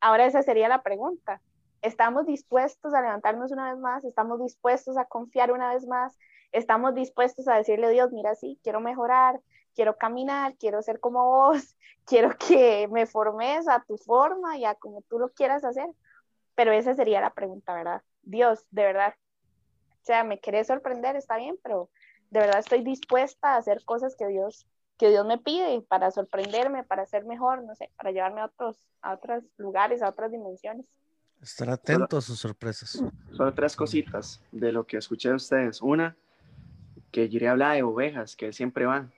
Ahora esa sería la pregunta. ¿Estamos dispuestos a levantarnos una vez más? ¿Estamos dispuestos a confiar una vez más? ¿Estamos dispuestos a decirle a Dios, mira, sí, quiero mejorar, quiero caminar, quiero ser como vos, (laughs) quiero que me formes a tu forma y a como tú lo quieras hacer? Pero esa sería la pregunta, ¿verdad? Dios, de verdad. O sea, me querés sorprender, está bien, pero de verdad estoy dispuesta a hacer cosas que Dios que Dios me pide para sorprenderme, para ser mejor, no sé, para llevarme a otros, a otros lugares, a otras dimensiones. Estar atento a sus sorpresas. Solo tres cositas de lo que escuché de ustedes. Una, que Jiré habla de ovejas, que él siempre va,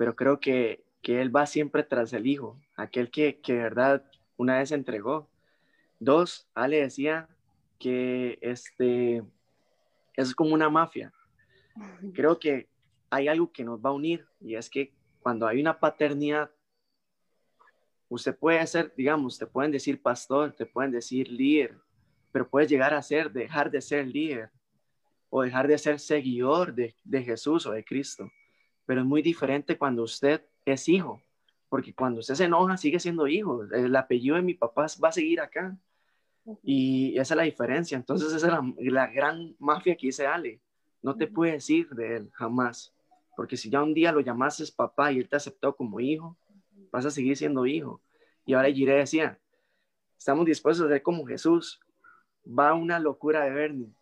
pero creo que, que él va siempre tras el hijo, aquel que, que de verdad una vez entregó. Dos, Ale decía que este es como una mafia. Creo que hay algo que nos va a unir y es que cuando hay una paternidad, usted puede ser, digamos, te pueden decir pastor, te pueden decir líder, pero puedes llegar a ser, dejar de ser líder o dejar de ser seguidor de, de Jesús o de Cristo. Pero es muy diferente cuando usted es hijo, porque cuando usted se enoja sigue siendo hijo. El apellido de mi papá va a seguir acá. Y esa es la diferencia. Entonces esa es la, la gran mafia que dice Ale. No te puedes ir de él jamás. Porque si ya un día lo llamases papá y él te aceptó como hijo, vas a seguir siendo hijo. Y ahora Jiré decía, estamos dispuestos a ser como Jesús. Va una locura de Bernie.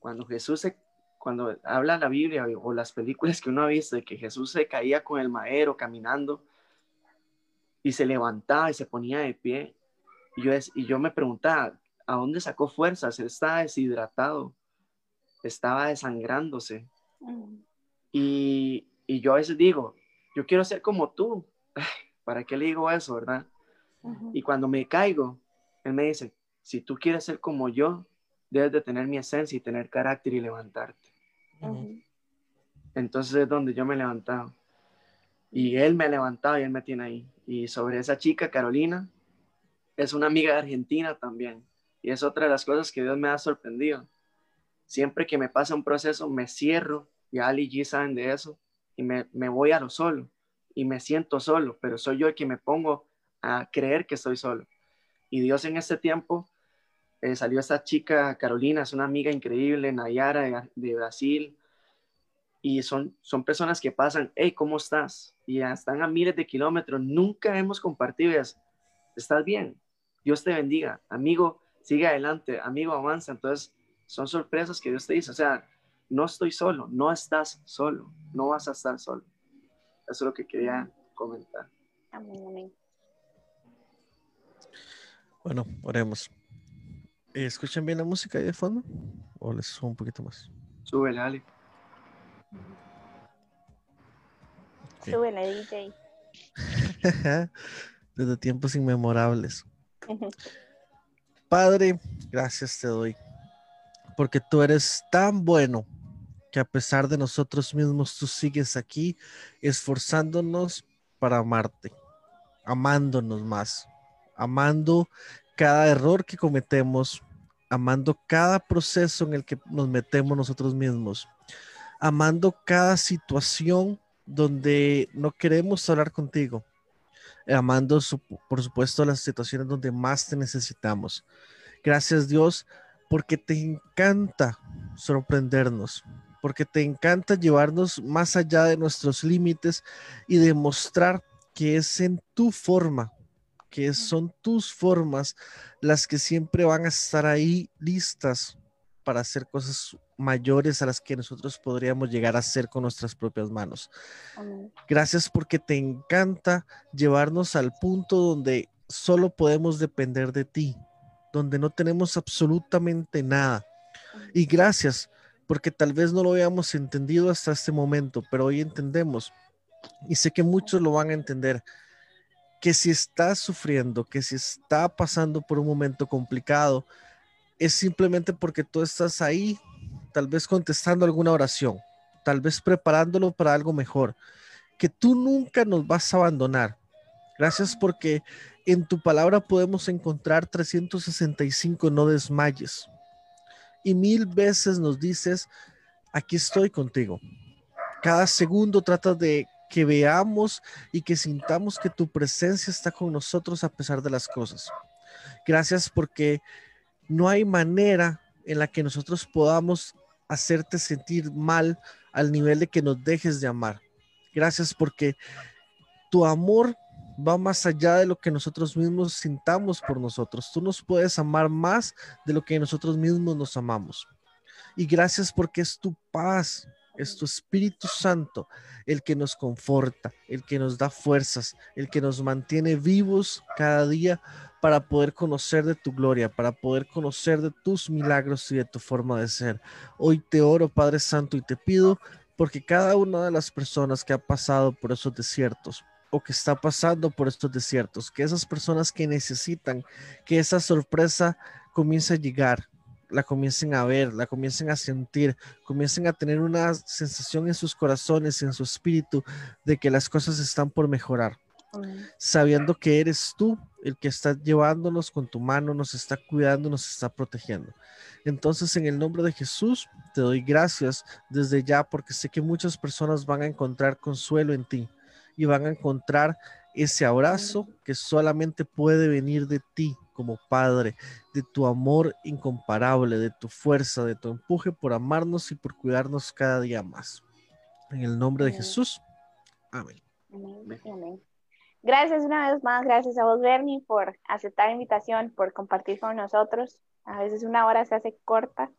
Cuando Jesús se, cuando habla la Biblia o las películas que uno ha visto de que Jesús se caía con el madero caminando y se levantaba y se ponía de pie. Y yo, es- y yo me preguntaba, ¿a dónde sacó fuerzas? Él estaba deshidratado, estaba desangrándose. Ujú. Y, y yo a veces digo, yo quiero ser como tú. (laughs) ¿Para qué le digo eso, verdad? Ujú. Y cuando me caigo, él me dice, si tú quieres ser como yo, debes de tener mi esencia y tener carácter y levantarte. Entonces es donde yo me he levantado. Y él me ha levantado y él me tiene ahí. Y sobre esa chica, Carolina, es una amiga de Argentina también. Y es otra de las cosas que Dios me ha sorprendido. Siempre que me pasa un proceso, me cierro, y Ali y G saben de eso, y me, me voy a lo solo. Y me siento solo, pero soy yo el que me pongo a creer que estoy solo. Y Dios en este tiempo eh, salió esta chica, Carolina, es una amiga increíble, Nayara de, de Brasil, y son, son personas que pasan, hey, ¿cómo estás? Y ya están a miles de kilómetros, nunca hemos compartido. ¿Estás bien? Dios te bendiga. Amigo, sigue adelante. Amigo, avanza. Entonces, son sorpresas que Dios te dice. O sea, no estoy solo, no estás solo, no vas a estar solo. Eso es lo que quería comentar. Amén, amén. Bueno, oremos. Eh, ¿Escuchan bien la música ahí de fondo? ¿O les subo un poquito más? Súbele, Ale. Ok. Súbele, DJ. (laughs) Desde tiempos inmemorables. (laughs) Padre, gracias te doy, porque tú eres tan bueno que a pesar de nosotros mismos tú sigues aquí esforzándonos para amarte, amándonos más, amando cada error que cometemos, amando cada proceso en el que nos metemos nosotros mismos, amando cada situación donde no queremos hablar contigo, amando por supuesto las situaciones donde más te necesitamos. Gracias Dios porque te encanta sorprendernos, porque te encanta llevarnos más allá de nuestros límites y demostrar que es en tu forma, que son tus formas las que siempre van a estar ahí listas para hacer cosas mayores a las que nosotros podríamos llegar a hacer con nuestras propias manos. Gracias porque te encanta llevarnos al punto donde solo podemos depender de ti, donde no tenemos absolutamente nada. Y gracias porque tal vez no lo habíamos entendido hasta este momento, pero hoy entendemos. Y sé que muchos lo van a entender. Que si estás sufriendo, que si está pasando por un momento complicado, es simplemente porque tú estás ahí, tal vez contestando alguna oración, tal vez preparándolo para algo mejor que tú nunca nos vas a abandonar. Gracias porque en tu palabra podemos encontrar 365 no desmayes. Y mil veces nos dices, aquí estoy contigo. Cada segundo trata de que veamos y que sintamos que tu presencia está con nosotros a pesar de las cosas. Gracias porque no hay manera en la que nosotros podamos hacerte sentir mal al nivel de que nos dejes de amar. Gracias porque tu amor va más allá de lo que nosotros mismos sintamos por nosotros. Tú nos puedes amar más de lo que nosotros mismos nos amamos. Y gracias porque es tu paz Es tu Espíritu Santo el que nos conforta, el que nos da fuerzas, el que nos mantiene vivos cada día para poder conocer de tu gloria, para poder conocer de tus milagros y de tu forma de ser. Hoy te oro, Padre Santo, y te pido porque cada una de las personas que ha pasado por esos desiertos o que está pasando por estos desiertos, que esas personas que necesitan que esa sorpresa comience a llegar, la comiencen a ver, la comiencen a sentir, comiencen a tener una sensación en sus corazones, en su espíritu, de que las cosas están por mejorar, sabiendo que eres tú el que está llevándonos con tu mano, nos está cuidando, nos está protegiendo. Entonces, en el nombre de Jesús, te doy gracias desde ya porque sé que muchas personas van a encontrar consuelo en ti y van a encontrar ese abrazo que solamente puede venir de ti como Padre, de tu amor incomparable, de tu fuerza, de tu empuje por amarnos y por cuidarnos cada día más. En el nombre de Jesús. Amén. Amén. Gracias una vez más, gracias a vos, Bernie, por aceptar la invitación, por compartir con nosotros. A veces una hora se hace corta,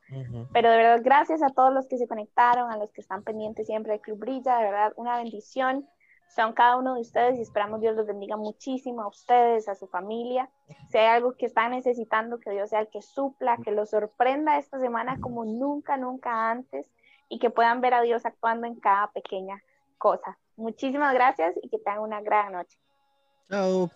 pero de verdad, gracias a todos los que se conectaron, a los que están pendientes siempre del Club Brilla, de verdad, una bendición. Son cada uno de ustedes y esperamos Dios los bendiga muchísimo a ustedes, a su familia. Si hay algo que están necesitando, que Dios sea el que supla, que los sorprenda esta semana como nunca, nunca antes y que puedan ver a Dios actuando en cada pequeña cosa. Muchísimas gracias y que tengan una gran noche. Ciao.